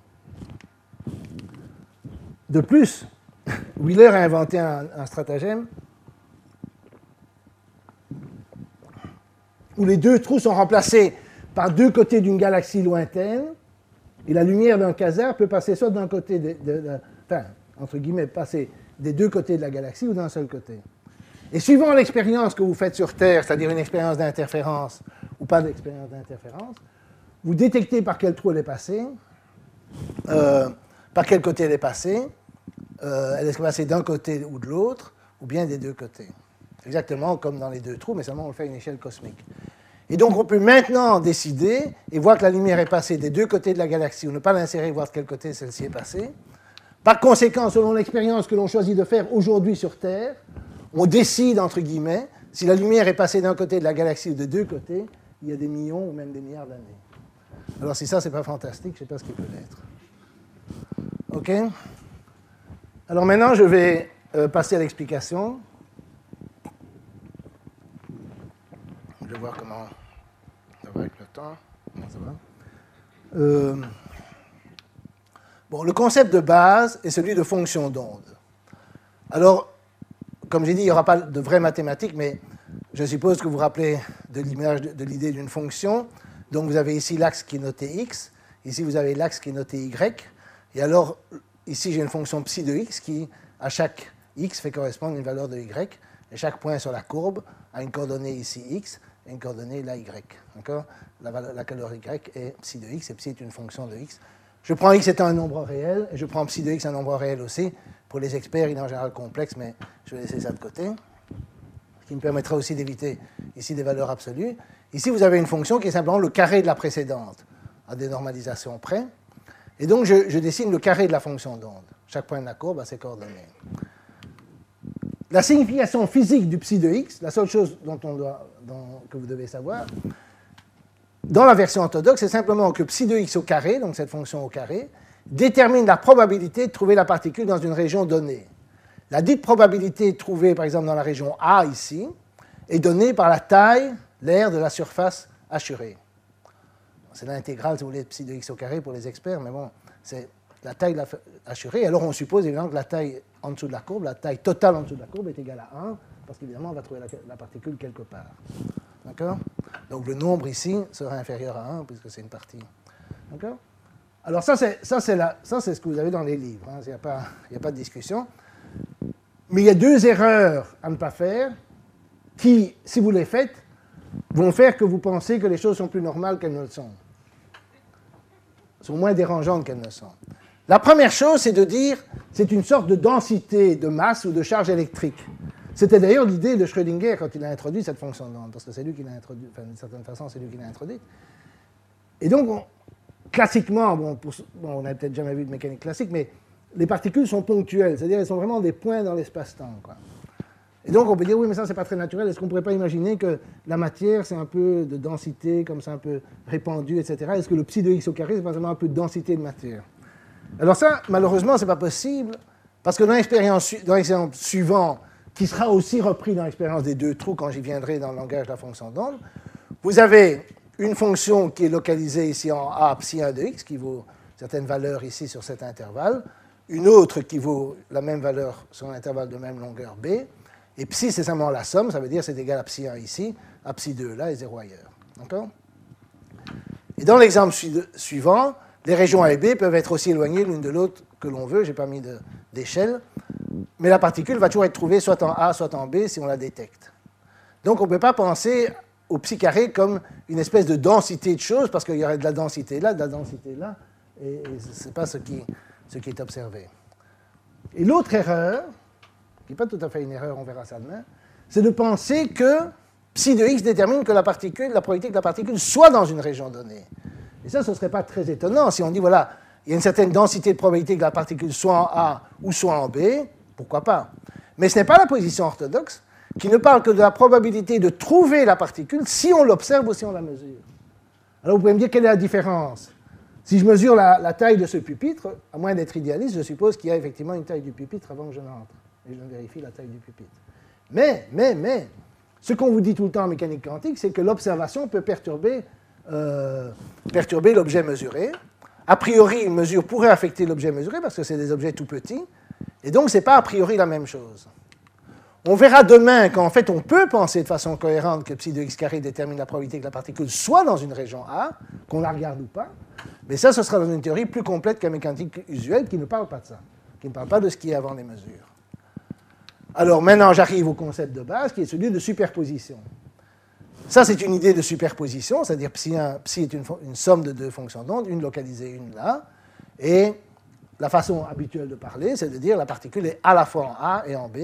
De plus, [LAUGHS] Wheeler a inventé un stratagème où les deux trous sont remplacés par deux côtés d'une galaxie lointaine, et la lumière d'un quasar peut passer soit d'un côté, de, enfin, entre guillemets, passer des deux côtés de la galaxie ou d'un seul côté. Et suivant l'expérience que vous faites sur Terre, c'est-à-dire une expérience d'interférence ou pas d'expérience d'interférence, vous détectez par quel trou elle est passée, euh, par quel côté elle est passée, euh, elle est passée d'un côté ou de l'autre, ou bien des deux côtés. Exactement comme dans les deux trous, mais seulement on le fait à une échelle cosmique. Et donc on peut maintenant décider et voir que la lumière est passée des deux côtés de la galaxie, ou ne pas l'insérer, voir de quel côté celle-ci est passée. Par conséquent, selon l'expérience que l'on choisit de faire aujourd'hui sur Terre, on décide, entre guillemets, si la lumière est passée d'un côté de la galaxie ou de deux côtés, il y a des millions ou même des milliards d'années. Alors si ça, c'est pas fantastique, je sais pas ce qu'il peut être. OK? Alors maintenant, je vais euh, passer à l'explication. Je vais voir comment ça va avec le temps. euh, bon, le concept de base est celui de fonction d'onde. Alors, comme j'ai dit, il n'y aura pas de vraies mathématiques, mais je suppose que vous vous rappelez de l'image de, l'idée d'une fonction. Donc vous avez ici l'axe qui est noté x, ici vous avez l'axe qui est noté y, et alors ici j'ai une fonction psi de x qui, à chaque x, fait correspondre une valeur de y, et chaque point sur la courbe a une coordonnée ici x, une coordonnée là, y. D'accord? La, la caleur y est psi de x, et psi est une fonction de x. Je prends x étant un nombre réel, et je prends psi de x un nombre réel aussi. Pour les experts, il est en général complexe, mais je vais laisser ça de côté. Ce qui me permettra aussi d'éviter ici des valeurs absolues. Ici, vous avez une fonction qui est simplement le carré de la précédente, à des normalisations près. Et donc, je, dessine le carré de la fonction d'onde. Chaque point de la courbe a ses coordonnées. La signification physique du psi de x, la seule chose dont on doit, que vous devez savoir, dans la version orthodoxe, c'est simplement que psi de x au carré, donc cette fonction au carré, détermine la probabilité de trouver la particule dans une région donnée. La dite probabilité trouvée, par exemple, dans la région A ici, est donnée par la taille, l'aire de la surface assurée. C'est l'intégrale, si vous voulez, de psi de x au carré pour les experts, mais bon, c'est la taille assurée. Alors on suppose évidemment que la taille en dessous de la courbe, la taille totale en dessous de la courbe est égale à 1, parce qu'évidemment on va trouver la, particule quelque part. D'accord? Donc le nombre ici sera inférieur à 1, puisque c'est une partie. D'accord? Alors ça, c'est, ce que vous avez dans les livres. Il hein. n'y a, pas, a pas de discussion. Mais il y a deux erreurs à ne pas faire qui, si vous les faites, vont faire que vous pensez que les choses sont plus normales qu'elles ne le sont. Sont moins dérangeantes qu'elles ne sont. La première chose, c'est de dire c'est une sorte de densité de masse ou de charge électrique. C'était d'ailleurs l'idée de Schrödinger quand il a introduit cette fonction d'onde, parce que c'est lui qui l'a introduit, enfin, d'une certaine façon, c'est lui qui l'a introduite. Et donc, classiquement, bon, on n'a peut-être jamais vu de mécanique classique, mais les particules sont ponctuelles, c'est-à-dire elles sont vraiment des points dans l'espace-temps. Et donc on peut dire, oui, mais ça, c'est pas très naturel. Est-ce qu'on ne pourrait pas imaginer que la matière, c'est un peu de densité, comme ça, un peu répandue, etc. Est-ce que le psi de x au carré, c'est pas seulement un peu de densité de matière? Alors ça, malheureusement, c'est pas possible, parce que dans l'expérience suivant, qui sera aussi repris dans l'expérience des deux trous quand j'y viendrai dans le langage de la fonction d'onde, vous avez une fonction qui est localisée ici en A psi 1 de x, qui vaut certaines valeurs ici sur cet intervalle, une autre qui vaut la même valeur sur un intervalle de même longueur b, et psi c'est simplement la somme, ça veut dire c'est égal à psi 1 ici, à psi 2 là et 0 ailleurs. D'accord? Et dans l'exemple suivant, les régions A et B peuvent être aussi éloignées l'une de l'autre que l'on veut, je n'ai pas mis d'échelle, mais la particule va toujours être trouvée soit en A, soit en B si on la détecte. Donc on ne peut pas penser au psi carré comme une espèce de densité de choses, parce qu'il y aurait de la densité là, de la densité là, et, ce n'est pas ce qui, est observé. Et l'autre erreur, qui n'est pas tout à fait une erreur, on verra ça demain, c'est de penser que psi de x détermine que la la probabilité que la particule soit dans une région donnée. Et ça, ce ne serait pas très étonnant si on dit, voilà, il y a une certaine densité de probabilité que la particule soit en A ou soit en B, pourquoi pas Mais ce n'est pas la position orthodoxe qui ne parle que de la probabilité de trouver la particule si on l'observe ou si on la mesure. Alors vous pouvez me dire quelle est la différence? Si je mesure la, taille de ce pupitre, à moins d'être idéaliste, je suppose qu'il y a effectivement une taille du pupitre avant que je n'entre et je vérifie la taille du pupitre. Mais, mais, mais, ce qu'on vous dit tout le temps en mécanique quantique, c'est que l'observation peut perturber, euh, perturber l'objet mesuré. A priori, une mesure pourrait affecter l'objet mesuré parce que c'est des objets tout petits, et donc ce n'est pas a priori la même chose. On verra demain qu'en fait on peut penser de façon cohérente que psi de x carré détermine la probabilité que la particule soit dans une région A, qu'on la regarde ou pas, mais ça ce sera dans une théorie plus complète qu'un mécanique usuel qui ne parle pas de ça, qui ne parle pas de ce qui est avant les mesures. Alors maintenant, j'arrive au concept de base qui est celui de superposition. Ça, c'est une idée de superposition, c'est-à-dire psi, psi est une, une, somme de deux fonctions d'onde, une localisée, une là. Et la façon habituelle de parler, c'est de dire la particule est à la fois en A et en B.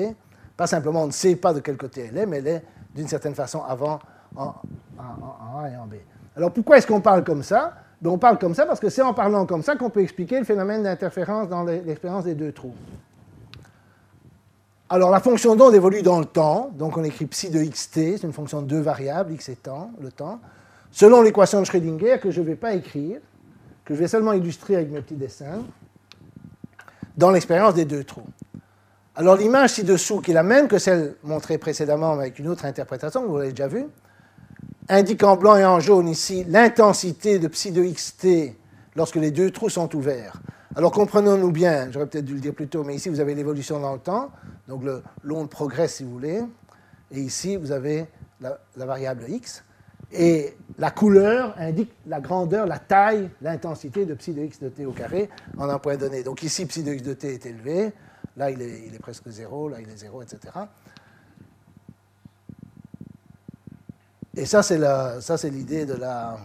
Pas simplement on ne sait pas de quel côté elle est, mais elle est d'une certaine façon avant en, A et en B. Alors pourquoi est-ce qu'on parle comme ça? Ben, On parle comme ça parce que c'est en parlant comme ça qu'on peut expliquer le phénomène d'interférence dans l'expérience des deux trous. Alors la fonction d'onde évolue dans le temps, donc on écrit psi de xt, c'est une fonction de deux variables, x et temps, le temps, selon l'équation de Schrödinger que je ne vais pas écrire, que je vais seulement illustrer avec mes petits dessins, dans l'expérience des deux trous. Alors l'image ci-dessous, qui est la même que celle montrée précédemment avec une autre interprétation, vous l'avez déjà vue, indique en blanc et en jaune ici l'intensité de psi de xt lorsque les deux trous sont ouverts. Alors comprenons-nous bien, j'aurais peut-être dû le dire plus tôt, mais ici vous avez l'évolution dans le temps, donc l'onde progresse si vous voulez, et ici vous avez la, variable x, et la couleur indique la grandeur, la taille, l'intensité de psi de x de t au carré en un point donné. Donc ici psi de x de t est élevé, là il est, presque 0, là il est 0, etc. Et ça c'est l'idée de la,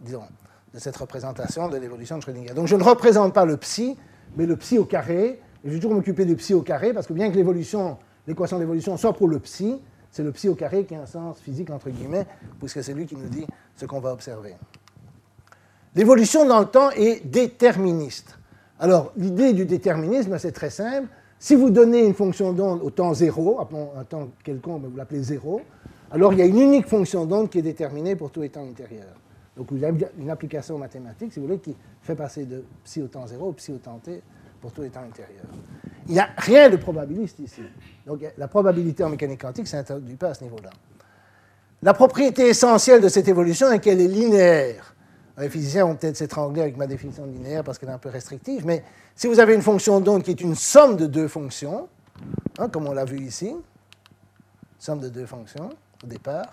disons, de cette représentation de l'évolution de Schrödinger. Donc je ne représente pas le psi, mais le psi au carré. Et je vais toujours m'occuper du psi au carré, parce que bien que l'évolution, l'équation d'évolution soit pour le psi, c'est le psi au carré qui a un sens physique, entre guillemets, puisque c'est lui qui nous dit ce qu'on va observer. L'évolution dans le temps est déterministe. Alors, l'idée du déterminisme, c'est très simple. Si vous donnez une fonction d'onde au temps zéro, un temps quelconque, vous l'appelez zéro, alors il y a une unique fonction d'onde qui est déterminée pour tous les temps intérieurs. Donc vous avez une application mathématique, si vous voulez, qui fait passer de psi au temps 0 au psi au temps t pour tous les temps intérieurs. Il n'y a rien de probabiliste ici. Donc la probabilité en mécanique quantique ne s'introduit pas à ce niveau-là. La propriété essentielle de cette évolution est qu'elle est linéaire. Les physiciens vont peut-être s'étrangler avec ma définition de linéaire parce qu'elle est un peu restrictive, mais si vous avez une fonction d'onde qui est une somme de deux fonctions, hein, comme on l'a vu ici, somme de deux fonctions au départ,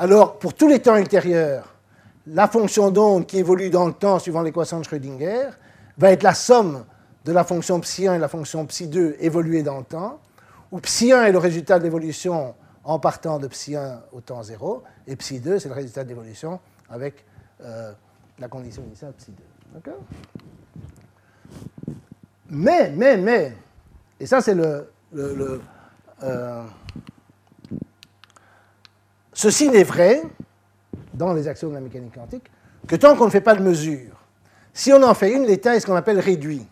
alors, pour tous les temps ultérieurs, la fonction d'onde qui évolue dans le temps suivant l'équation de Schrödinger va être la somme de la fonction psi1 et la fonction psi2 évoluée dans le temps, où psi1 est le résultat de l'évolution en partant de psi1 au temps 0, et psi2 c'est le résultat de l'évolution avec euh, la condition initiale psi2. D'accord? Mais, mais, mais, et ça c'est le... Euh, ceci n'est vrai dans les actions de la mécanique quantique que tant qu'on ne fait pas de mesure. Si on en fait une, l'état est ce qu'on appelle réduit.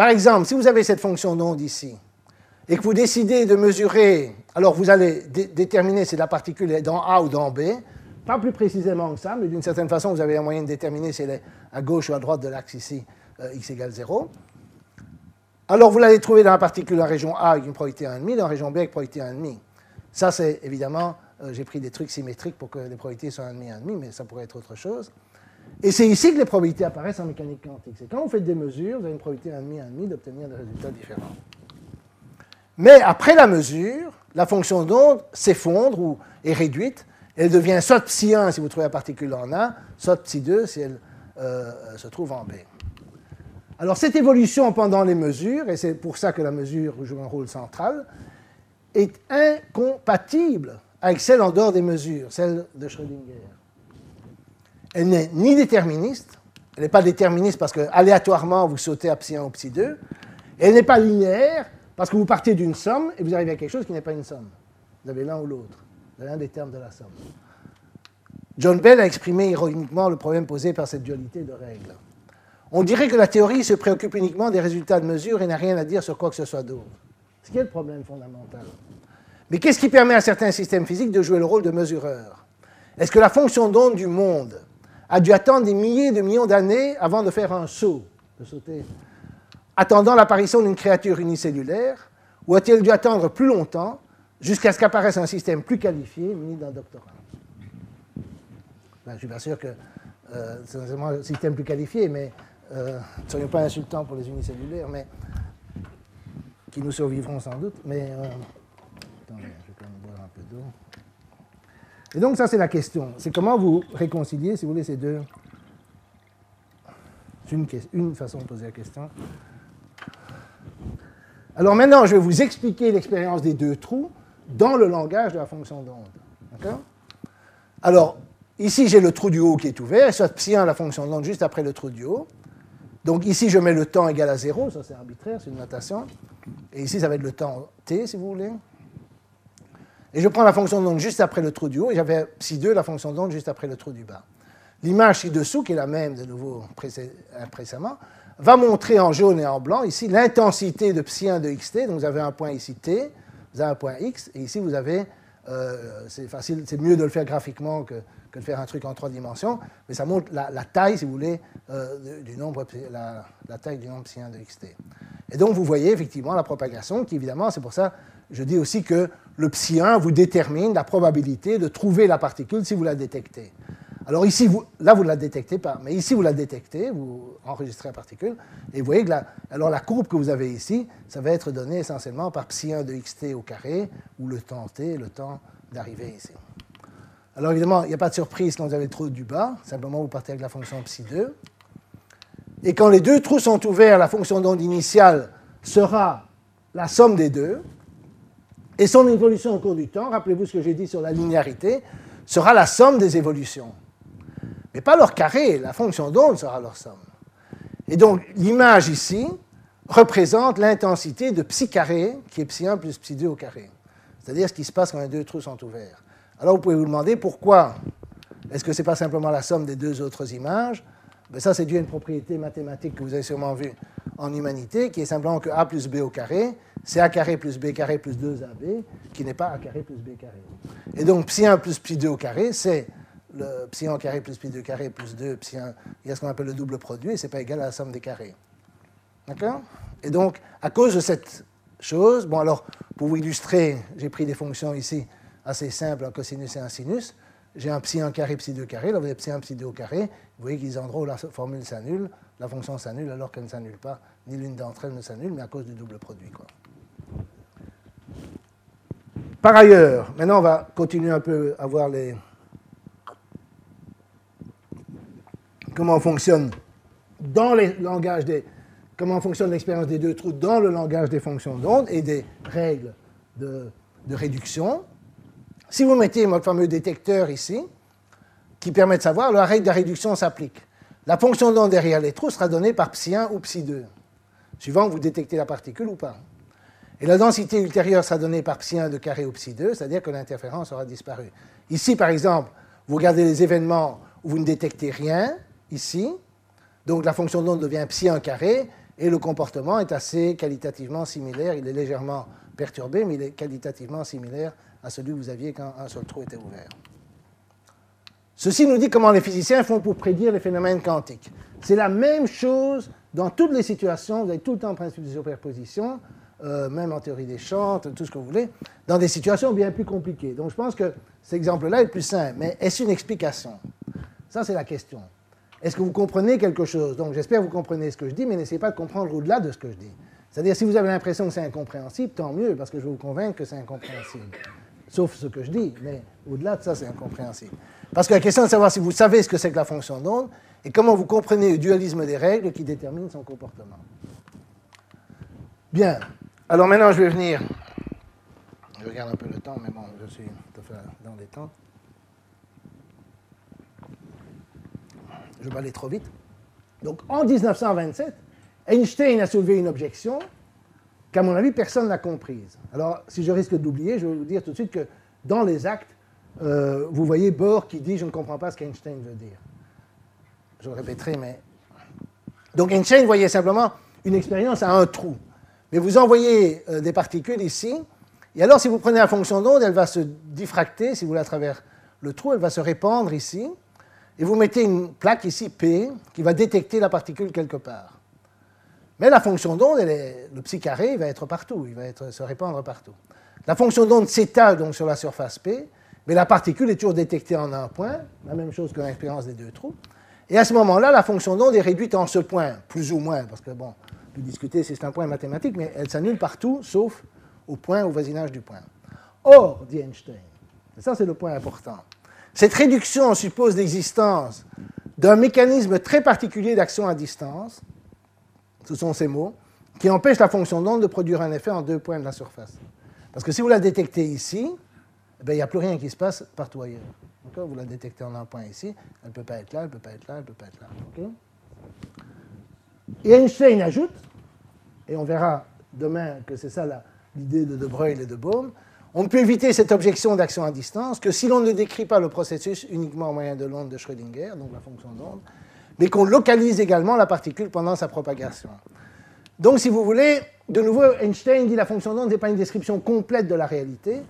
Par exemple, si vous avez cette fonction d'onde ici, et que vous décidez de mesurer, alors vous allez déterminer si la particule est dans A ou dans B, pas plus précisément que ça, mais d'une certaine façon, vous avez un moyen de déterminer si elle est à gauche ou à droite de l'axe ici, euh, x égale 0. Alors vous l'allez trouver dans la particule en région A avec une probabilité 1,5, dans la région B avec probabilité 1,5. Ça, c'est évidemment, euh, j'ai pris des trucs symétriques pour que les probabilités soient 1,5, 1,5, mais ça pourrait être autre chose. Et c'est ici que les probabilités apparaissent en mécanique quantique. C'est quand vous faites des mesures, vous avez une probabilité 1,5, 1,5 d'obtenir des résultats différents. Mais après la mesure, la fonction d'onde s'effondre ou est réduite. Elle devient soit psi 1 si vous trouvez la particule en A, soit psi 2 si elle euh, se trouve en B. Alors cette évolution pendant les mesures, et c'est pour ça que la mesure joue un rôle central, est incompatible avec celle en dehors des mesures, celle de Schrödinger elle n'est ni déterministe, elle n'est pas déterministe parce que aléatoirement vous sautez à psi 1 ou psi 2, elle n'est pas linéaire parce que vous partez d'une somme et vous arrivez à quelque chose qui n'est pas une somme. Vous avez l'un ou l'autre, vous avez un des termes de la somme. John Bell a exprimé ironiquement le problème posé par cette dualité de règles. On dirait que la théorie se préoccupe uniquement des résultats de mesure et n'a rien à dire sur quoi que ce soit d'autre. Ce qui est le problème fondamental. Mais qu'est-ce qui permet à certains systèmes physiques de jouer le rôle de mesureur Est-ce que la fonction d'onde du monde a dû attendre des milliers de millions d'années avant de faire un saut, de sauter, attendant l'apparition d'une créature unicellulaire, ou a-t-il dû attendre plus longtemps jusqu'à ce qu'apparaisse un système plus qualifié muni d'un doctorat? Ben, Je suis pas sûr que euh, c'est un système plus qualifié, mais euh, ne serions pas insultants pour les unicellulaires, mais qui nous survivront sans doute. Mais euh, attendez, je vais quand même boire un peu d'eau. Et donc ça c'est la question. C'est comment vous réconciliez, si vous voulez, ces deux? C'est une, façon de poser la question. Alors maintenant, je vais vous expliquer l'expérience des deux trous dans le langage de la fonction d'onde. D'accord? Alors, ici, j'ai le trou du haut qui est ouvert, soit psi 1 la fonction d'onde juste après le trou du haut. Donc ici, je mets le temps égal à 0, ça c'est arbitraire, c'est une notation. Et ici, ça va être le temps t, si vous voulez. Et je prends la fonction d'onde juste après le trou du haut, et j'avais psi 2, la fonction d'onde juste après le trou du bas. L'image ci-dessous, qui est la même de nouveau précédemment, va montrer en jaune et en blanc ici l'intensité de psi 1 de xt. Donc vous avez un point ici t, vous avez un point x, et ici vous avez, euh, c'est facile, c'est mieux de le faire graphiquement que, de faire un truc en trois dimensions, mais ça montre la, taille, si vous voulez, euh, du nombre, la, la, taille du nombre psi 1 de xt. Et donc vous voyez effectivement la propagation, qui évidemment, c'est pour ça je dis aussi que le psi 1 vous détermine la probabilité de trouver la particule si vous la détectez. Alors ici, vous, là, vous ne la détectez pas, mais ici, vous la détectez, vous enregistrez la particule, et vous voyez que la, alors la courbe que vous avez ici, ça va être donné essentiellement par psi 1 de xt au carré, ou le temps t, le temps d'arrivée ici. Alors évidemment, il n'y a pas de surprise quand vous avez le trou du bas, simplement vous partez avec la fonction psi 2. Et quand les deux trous sont ouverts, la fonction d'onde initiale sera la somme des deux, et son évolution au cours du temps, rappelez-vous ce que j'ai dit sur la linéarité, sera la somme des évolutions. Mais pas leur carré, la fonction d'onde sera leur somme. Et donc l'image ici représente l'intensité de psi carré, qui est psi 1 plus psi 2 au carré. C'est-à-dire ce qui se passe quand les deux trous sont ouverts. Alors vous pouvez vous demander pourquoi est-ce que ce n'est pas simplement la somme des deux autres images? Ben, Ça, c'est dû à une propriété mathématique que vous avez sûrement vue en humanité, qui est simplement que a plus b au carré c'est a carré plus b carré plus 2ab, qui n'est pas a carré plus b carré. Et donc psi 1 plus psi 2 au carré, c'est le psi 1 carré plus psi 2 carré plus 2, psi 1, il y a ce qu'on appelle le double produit, et ce n'est pas égal à la somme des carrés. D'accord? Et donc, à cause de cette chose, bon alors, pour vous illustrer, j'ai pris des fonctions ici assez simples, un cosinus et un sinus. J'ai un psi 1 carré, psi 2 carré, là vous avez psi 1, psi 2 au carré. Vous voyez qu'ils où la formule s'annule, la fonction s'annule alors qu'elle ne s'annule pas, ni l'une d'entre elles ne s'annule, mais à cause du double produit. Par ailleurs, maintenant on va continuer un peu à voir les, comment fonctionne dans les langages des, comment fonctionne l'expérience des deux trous dans le langage des fonctions d'onde et des règles de, réduction. Si vous mettez votre fameux détecteur ici, qui permet de savoir, la règle de réduction s'applique. La fonction d'onde derrière les trous sera donnée par psi1 ou psi2, suivant que vous détectez la particule ou pas. Et la densité ultérieure sera donnée par psi1 de carré ou psi2, c'est-à-dire que l'interférence aura disparu. Ici, par exemple, vous regardez les événements où vous ne détectez rien, ici, donc la fonction d'onde devient psi1 carré, et le comportement est assez qualitativement similaire, il est légèrement perturbé, mais il est qualitativement similaire à celui que vous aviez quand un seul trou était ouvert. Ceci nous dit comment les physiciens font pour prédire les phénomènes quantiques. C'est la même chose dans toutes les situations, vous avez tout le temps le principe de superposition, euh, même en théorie des champs, tout ce que vous voulez, dans des situations bien plus compliquées. Donc je pense que cet exemple-là est le plus simple, mais est-ce une explication? Ça, c'est la question. Est-ce que vous comprenez quelque chose? Donc j'espère que vous comprenez ce que je dis, mais n'essayez pas de comprendre au-delà de ce que je dis. C'est-à-dire, si vous avez l'impression que c'est incompréhensible, tant mieux, parce que je vais vous convaincre que c'est incompréhensible. Sauf ce que je dis, mais au-delà de ça, c'est incompréhensible. Parce que la question est de savoir si vous savez ce que c'est que la fonction d'onde et comment vous comprenez le dualisme des règles qui déterminent son comportement? Bien. Alors maintenant, je vais venir. Je regarde un peu le temps, mais bon, je suis tout à fait dans les temps. Je vais aller trop vite. Donc, en 1927, Einstein a soulevé une objection qu'à mon avis, personne n'a comprise. Alors, si je risque d'oublier, je vais vous dire tout de suite que dans les actes, euh, vous voyez Bohr qui dit Je ne comprends pas ce qu'Einstein veut dire. Je le répéterai, mais. Donc Einstein voyait simplement une expérience à un trou. Mais vous envoyez euh, des particules ici, et alors si vous prenez la fonction d'onde, elle va se diffracter, si vous voulez, à travers le trou, elle va se répandre ici, et vous mettez une plaque ici, P, qui va détecter la particule quelque part. Mais la fonction d'onde, le psi carré, il va être partout, il va être, se répandre partout. La fonction d'onde s'étale donc sur la surface P, mais la particule est toujours détectée en un point, la même chose que l'expérience des deux trous. Et à ce moment-là, la fonction d'onde est réduite en ce point, plus ou moins, parce que, bon, on peut discuter si c'est un point mathématique, mais elle s'annule partout, sauf au point, au voisinage du point. Or, dit Einstein, et ça c'est le point important, cette réduction suppose l'existence d'un mécanisme très particulier d'action à distance, ce sont ces mots, qui empêche la fonction d'onde de produire un effet en deux points de la surface. Parce que si vous la détectez ici, eh ben, il n'y a plus rien qui se passe partout ailleurs. Vous la détectez en un point ici, elle ne peut pas être là, elle ne peut pas être là, elle ne peut pas être là. et Einstein ajoute, et on verra demain que c'est ça l'idée de De Broglie et de Bohm, on peut éviter cette objection d'action à distance que si l'on ne décrit pas le processus uniquement au moyen de l'onde de Schrödinger, donc la fonction d'onde, mais qu'on localise également la particule pendant sa propagation. Donc, si vous voulez, de nouveau, Einstein dit que la fonction d'onde n'est pas une description complète de la réalité,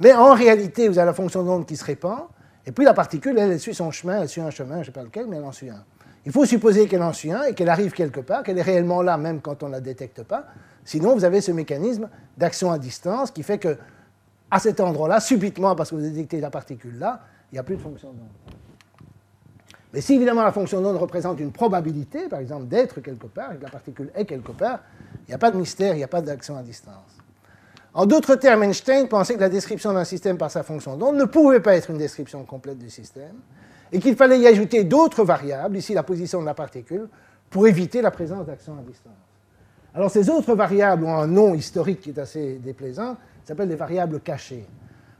mais en réalité, vous avez la fonction d'onde qui se répand, et puis la particule, elle, elle suit son chemin, elle suit un chemin, je ne sais pas lequel, mais elle en suit un. Il faut supposer qu'elle en suit un et qu'elle arrive quelque part, qu'elle est réellement là, même quand on ne la détecte pas. Sinon, vous avez ce mécanisme d'action à distance qui fait que, à cet endroit-là, subitement, parce que vous détectez la particule là, il n'y a plus de fonction d'onde. Mais si évidemment la fonction d'onde représente une probabilité, par exemple, d'être quelque part, et que la particule est quelque part, il n'y a pas de mystère, il n'y a pas d'action à distance. En d'autres termes, Einstein pensait que la description d'un système par sa fonction d'onde ne pouvait pas être une description complète du système, et qu'il fallait y ajouter d'autres variables, ici la position de la particule, pour éviter la présence d'action à distance. Alors ces autres variables ont un nom historique qui est assez déplaisant, s'appellent des variables cachées.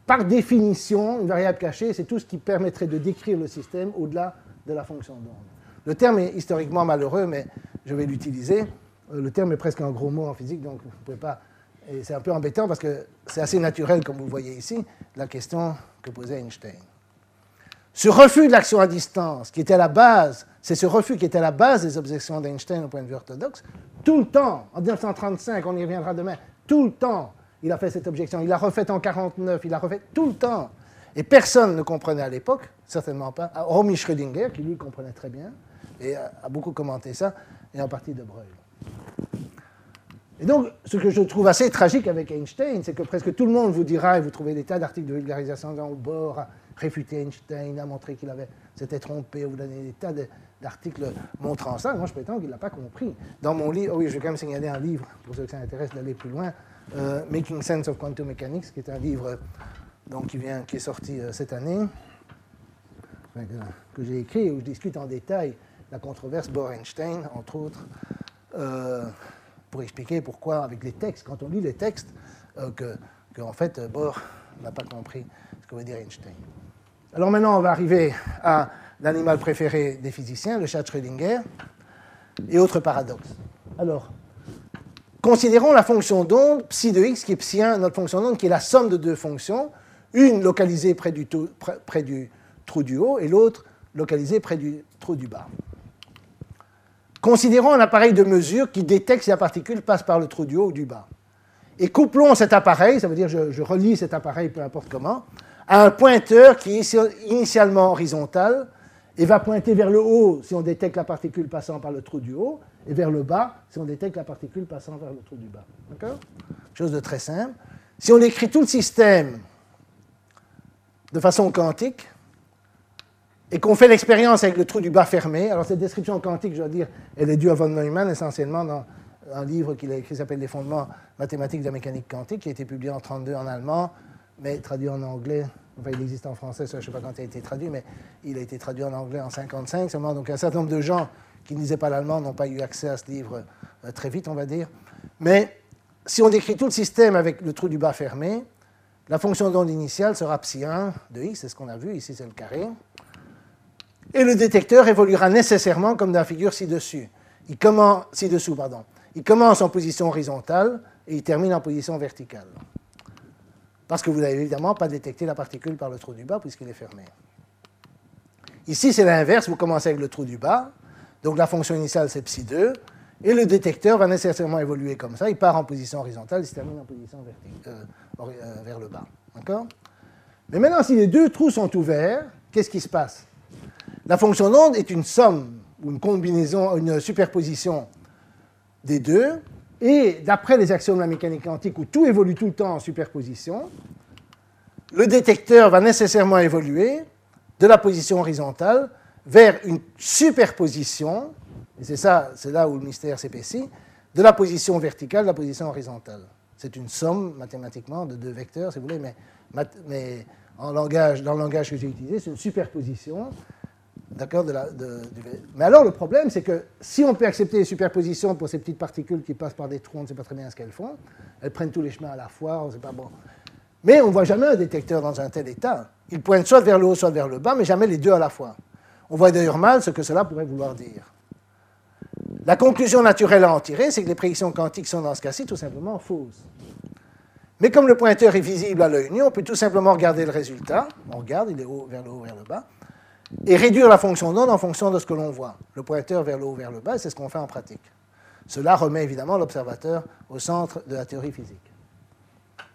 Par définition, une variable cachée, c'est tout ce qui permettrait de décrire le système au-delà de la fonction d'onde. Le terme est historiquement malheureux, mais je vais l'utiliser. Euh, le terme est presque un gros mot en physique, donc vous ne pouvez pas et c'est un peu embêtant parce que c'est assez naturel, comme vous voyez ici, la question que posait Einstein. Ce refus de l'action à distance, qui était à la base, c'est ce refus qui était à la base des objections d'Einstein au point de vue orthodoxe, tout le temps, en 1935, on y reviendra demain, tout le temps, il a fait cette objection. Il l'a refait en 1949, il l'a refait tout le temps. Et personne ne comprenait à l'époque, certainement pas, hormis Schrödinger, qui lui comprenait très bien, et a beaucoup commenté ça, et en partie de Broglie. Et donc, ce que je trouve assez tragique avec Einstein, c'est que presque tout le monde vous dira, et vous trouvez des tas d'articles de vulgarisation dans bord, a réfuté Einstein, a montré qu'il s'était trompé, vous donnez des tas d'articles montrant ça. Moi, je prétends qu'il ne l'a pas compris. Dans mon livre, oh oui, je vais quand même signaler un livre, pour ceux que ça intéresse d'aller plus loin, euh, Making Sense of Quantum Mechanics, qui est un livre donc, qui, vient, qui est sorti euh, cette année, que, j'ai écrit, où je discute en détail la controverse Bohr-Einstein, entre autres, euh, pour expliquer pourquoi, avec les textes, quand on lit les textes, euh, que, en fait, Bohr n'a pas compris ce que veut dire Einstein. Alors maintenant, on va arriver à l'animal préféré des physiciens, le chat Schrödinger, et autres paradoxes. Alors, considérons la fonction d'onde psi de x, qui est psi 1, notre fonction d'onde, qui est la somme de deux fonctions, une localisée près du trou du haut et l'autre localisée près du trou du bas. Considérons un appareil de mesure qui détecte si la particule passe par le trou du haut ou du bas. Et couplons cet appareil, ça veut dire je, je relie cet appareil peu importe comment, à un pointeur qui est initialement horizontal et va pointer vers le haut si on détecte la particule passant par le trou du haut, et vers le bas si on détecte la particule passant vers le trou du bas. D'accord? Chose de très simple. Si on écrit tout le système de façon quantique, et qu'on fait l'expérience avec le trou du bas fermé, alors cette description quantique, je dois dire, elle est due à von Neumann essentiellement dans un livre qu'il a écrit qui s'appelle Les fondements mathématiques de la mécanique quantique, qui a été publié en 1932 en allemand, mais traduit en anglais Enfin, il existe en français, je ne sais pas quand il a été traduit, mais il a été traduit en anglais en 1955 seulement. Donc un certain nombre de gens qui ne lisaient pas l'allemand n'ont pas eu accès à ce livre euh, très vite, on va dire. Mais si on décrit tout le système avec le trou du bas fermé, la fonction d'onde initiale sera psi 1 de x, c'est ce qu'on a vu, ici c'est le carré. Et le détecteur évoluera nécessairement comme dans la figure ci-dessus. Il commence, ci-dessous, pardon. Il commence en position horizontale et il termine en position verticale. Parce que vous n'avez évidemment pas détecté la particule par le trou du bas puisqu'il est fermé. Ici, c'est l'inverse, vous commencez avec le trou du bas, donc la fonction initiale c'est psi 2, et le détecteur va nécessairement évoluer comme ça, il part en position horizontale, il se termine en position euh, euh, vers le bas. D'accord? Mais maintenant, si les deux trous sont ouverts, qu'est-ce qui se passe? La fonction d'onde est une somme, ou une combinaison, une superposition des deux, et d'après les axiomes de la mécanique quantique, où tout évolue tout le temps en superposition, le détecteur va nécessairement évoluer de la position horizontale vers une superposition, et c'est ça, c'est là où le mystère s'épaissit, de la position verticale de la position horizontale. C'est une somme mathématiquement de deux vecteurs, si vous voulez, mais, mais en langage, dans le langage que j'ai utilisé, c'est une superposition D'accord Mais alors, le problème, c'est que si on peut accepter les superpositions pour ces petites particules qui passent par des trous, on ne sait pas très bien ce qu'elles font. Elles prennent tous les chemins à la fois, on sait pas bon. Mais on ne voit jamais un détecteur dans un tel état. Il pointe soit vers le haut, soit vers le bas, mais jamais les deux à la fois. On voit d'ailleurs mal ce que cela pourrait vouloir dire. La conclusion naturelle à en tirer, c'est que les prédictions quantiques sont dans ce cas-ci tout simplement fausses. Mais comme le pointeur est visible à l'œil nu, on peut tout simplement regarder le résultat. On regarde, il est haut, vers le haut, vers le bas et réduire la fonction d'onde en fonction de ce que l'on voit, le pointeur vers le haut, vers le bas, c'est ce qu'on fait en pratique. Cela remet évidemment l'observateur au centre de la théorie physique.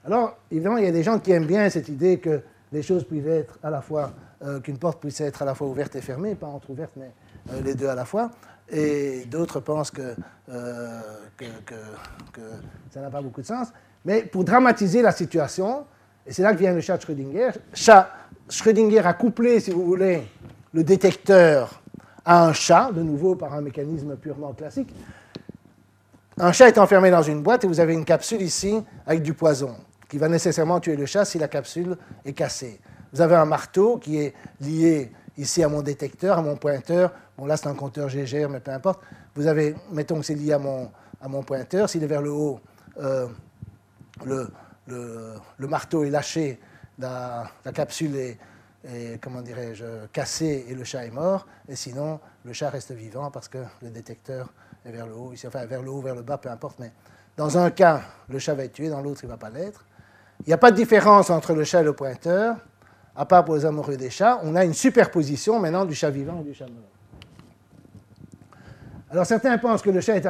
Alors, évidemment, il y a des gens qui aiment bien cette idée que les choses puissent être à la fois, euh, qu'une porte puisse être à la fois ouverte et fermée, pas entre ouverte, mais euh, les deux à la fois. Et d'autres pensent que, euh, que, ça n'a pas beaucoup de sens. Mais pour dramatiser la situation, et c'est là que vient le chat Schrödinger, Schrödinger a couplé, si vous voulez, le détecteur à un chat, de nouveau par un mécanisme purement classique. Un chat est enfermé dans une boîte et vous avez une capsule ici avec du poison qui va nécessairement tuer le chat si la capsule est cassée. Vous avez un marteau qui est lié ici à mon détecteur, à mon pointeur. Bon, là, c'est un compteur GGR, mais peu importe. Vous avez, mettons que c'est lié à mon, pointeur. S'il est vers le haut, euh, le, marteau est lâché, la capsule est, et comment dirais-je, cassé et le chat est mort, et sinon le chat reste vivant parce que le détecteur est vers le haut, enfin vers le haut, vers le bas, peu importe, mais dans un cas, le chat va être tué, dans l'autre, il ne va pas l'être. Il n'y a pas de différence entre le chat et le pointeur, à part pour les amoureux des chats. On a une superposition maintenant du chat vivant et du chat mort. Alors certains pensent que le chat est...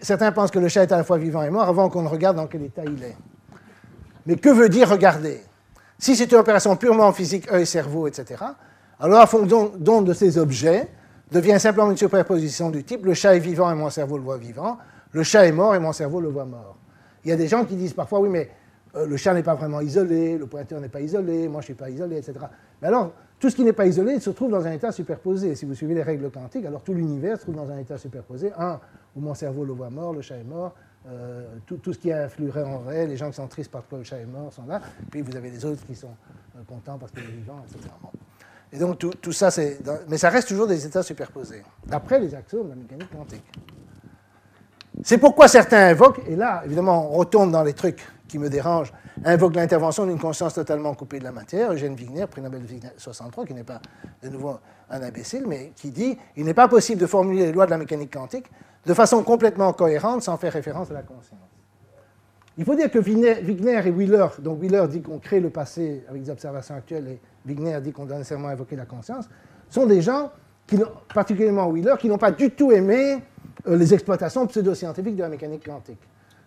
Certains pensent que le chat est à la fois vivant et mort avant qu'on ne regarde dans quel état il est. Mais que veut dire regarder? Si c'est une opération purement physique, œil, cerveau, etc., alors la fonction de ces objets devient simplement une superposition du type le chat est vivant et mon cerveau le voit vivant, le chat est mort et mon cerveau le voit mort. Il y a des gens qui disent parfois oui, mais euh, le chat n'est pas vraiment isolé, le pointeur n'est pas isolé, moi je ne suis pas isolé, etc. Mais alors, tout ce qui n'est pas isolé se trouve dans un état superposé. Si vous suivez les règles quantiques, alors tout l'univers se trouve dans un état superposé. Un, où mon cerveau le voit mort, le chat est mort, euh, tout, ce qui influerait en vrai, les gens qui sont tristes parce que le chat est mort sont là, puis vous avez les autres qui sont euh, contents parce qu'il est vivant, etc. Et donc tout, ça, c'est. Mais ça reste toujours des états superposés, d'après les axiomes de la mécanique quantique. C'est pourquoi certains invoquent, et là, évidemment, on retourne dans les trucs qui me dérangent, invoquent l'intervention d'une conscience totalement coupée de la matière. Eugène Wigner, prix Nobel 63, qui n'est pas de nouveau un imbécile, mais qui dit il n'est pas possible de formuler les lois de la mécanique quantique de façon complètement cohérente sans faire référence à la conscience. Il faut dire que Wigner et Wheeler, donc Wheeler dit qu'on crée le passé avec des observations actuelles et Wigner dit qu'on doit nécessairement invoquer la conscience, sont des gens, qui, particulièrement Wheeler, qui n'ont pas du tout aimé euh, les exploitations pseudo-scientifiques de la mécanique quantique.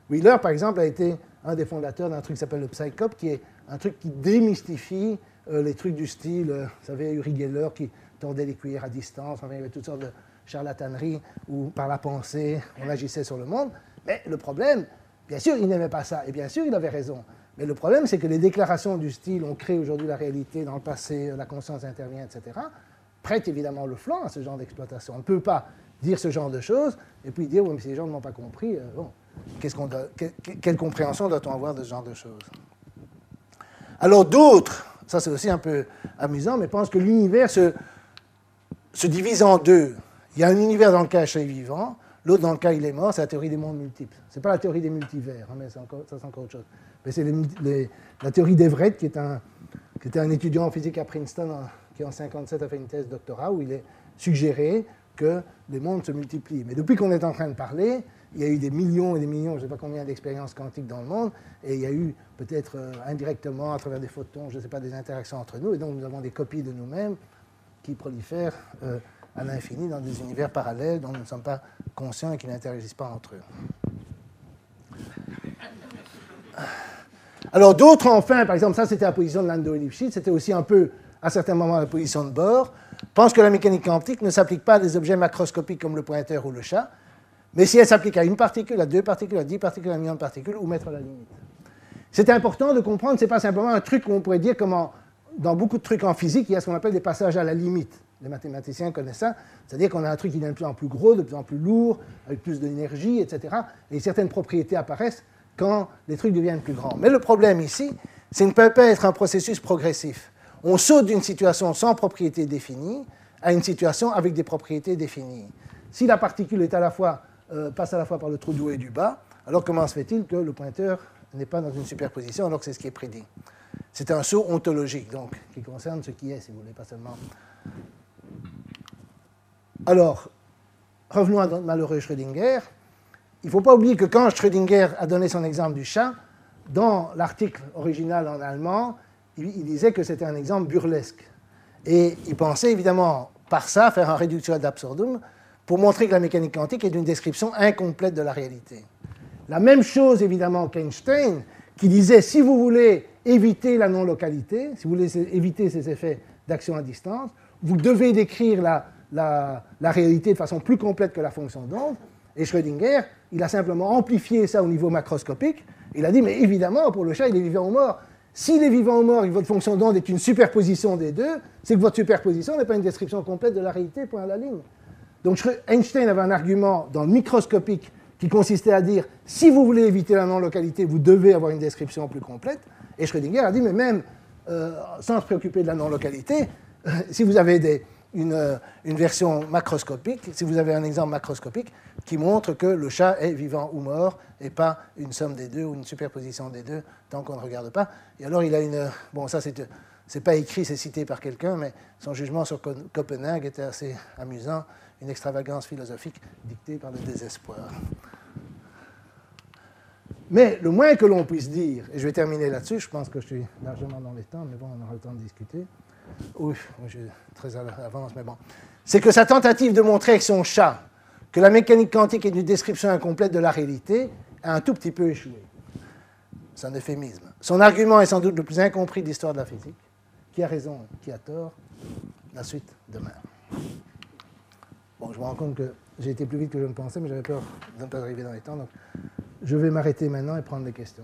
Wheeler, par exemple, a été un des fondateurs d'un truc qui s'appelle le Psychop, qui est un truc qui démystifie euh, les trucs du style, euh, vous savez, Uri Geller qui tordait les cuillères à distance, enfin, il y avait toutes sortes de charlataneries où, par la pensée, on agissait sur le monde. Mais le problème, bien sûr, il n'aimait pas ça, et bien sûr, il avait raison. Mais le problème, c'est que les déclarations du style on crée aujourd'hui la réalité, dans le passé, la conscience intervient, etc., prêtent évidemment le flanc à ce genre d'exploitation. On ne peut pas dire ce genre de choses et puis dire, oui, mais si les gens ne m'ont pas compris, euh, bon, quelle compréhension doit-on avoir de ce genre de choses? Alors d'autres, ça c'est aussi un peu amusant, mais pensent que l'univers se divise en deux. Il y a un univers dans lequel je est vivant, l'autre dans le cas il est mort, c'est la théorie des mondes multiples. Ce n'est pas la théorie des multivers, hein, mais ça c'est encore autre chose. Mais c'est la théorie d'Everett, qui, était un étudiant en physique à Princeton, qui en 1957 a fait une thèse doctorat, où il est suggéré que les mondes se multiplient. Mais depuis qu'on est en train de parler, il y a eu des millions et des millions, je ne sais pas combien d'expériences quantiques dans le monde, et il y a eu peut-être euh, indirectement, à travers des photons, je ne sais pas, des interactions entre nous, et donc nous avons des copies de nous-mêmes qui prolifèrent euh, à l'infini dans des univers parallèles dont nous ne sommes pas conscients et qui n'interagissent pas entre eux. Alors d'autres, enfin, par exemple, ça c'était la position de Landau et Lipschitz, c'était aussi un peu, à certains moments, la position de Bohr, pensent que la mécanique quantique ne s'applique pas à des objets macroscopiques comme le pointeur ou le chat, mais si elle s'applique à une particule, à deux particules, à dix particules, à un million de particules, où mettre la limite. C'est important de comprendre, ce n'est pas simplement un truc où on pourrait dire comment, dans beaucoup de trucs en physique, il y a ce qu'on appelle des passages à la limite. Les mathématiciens connaissent ça, c'est-à-dire qu'on a un truc qui devient de plus en plus gros, de plus en plus lourd, avec plus d'énergie, etc. Et certaines propriétés apparaissent quand les trucs deviennent plus grands. Mais le problème ici, c'est ne peut pas être un processus progressif. On saute d'une situation sans propriété définie à une situation avec des propriétés définies. Si la particule euh, passe à la fois par le trou du haut et du bas, alors comment se fait-il que le pointeur n'est pas dans une superposition alors que c'est ce qui est prédit? C'est un saut ontologique, donc, qui concerne ce qui est, si vous voulez, pas seulement. Alors, revenons à notre malheureux Schrödinger il ne faut pas oublier que quand Schrödinger a donné son exemple du chat, dans l'article original en allemand, il, disait que c'était un exemple burlesque. Et il pensait évidemment par ça faire un réduction ad absurdum pour montrer que la mécanique quantique est une description incomplète de la réalité. La même chose évidemment qu'Einstein, qui disait si vous voulez éviter la non-localité, si vous voulez éviter ces effets d'action à distance, vous devez décrire la, réalité de façon plus complète que la fonction d'onde. Et Schrödinger, il a simplement amplifié ça au niveau macroscopique. Il a dit, mais évidemment, pour le chat, il est vivant ou mort. S'il est vivant ou mort et que votre fonction d'onde est une superposition des deux, c'est que votre superposition n'est pas une description complète de la réalité, point à la ligne. Donc Einstein avait un argument dans le microscopique qui consistait à dire, si vous voulez éviter la non-localité, vous devez avoir une description plus complète. Et Schrödinger a dit, mais même euh, sans se préoccuper de la non-localité, si vous avez euh, une, version macroscopique, si vous avez un exemple macroscopique, qui montre que le chat est vivant ou mort et pas une somme des deux ou une superposition des deux tant qu'on ne regarde pas. Et alors il a une. Bon, ça c'est. C'est pas écrit, c'est cité par quelqu'un, mais son jugement sur Copenhague était assez amusant, une extravagance philosophique dictée par le désespoir. Mais le moins que l'on puisse dire, et je vais terminer là-dessus, je pense que je suis largement dans les temps, mais bon, on aura le temps de discuter, oui, je suis très à l'avance, mais bon. C'est que sa tentative de montrer avec son chat que la mécanique quantique est une description incomplète de la réalité a un tout petit peu échoué. C'est un euphémisme. Son argument est sans doute le plus incompris de l'histoire de la physique. Qui a raison, qui a tort? La suite demain. Bon, je me rends compte que j'ai été plus vite que je ne pensais, mais j'avais peur de ne pas arriver dans les temps. Donc, je vais m'arrêter maintenant et prendre des questions.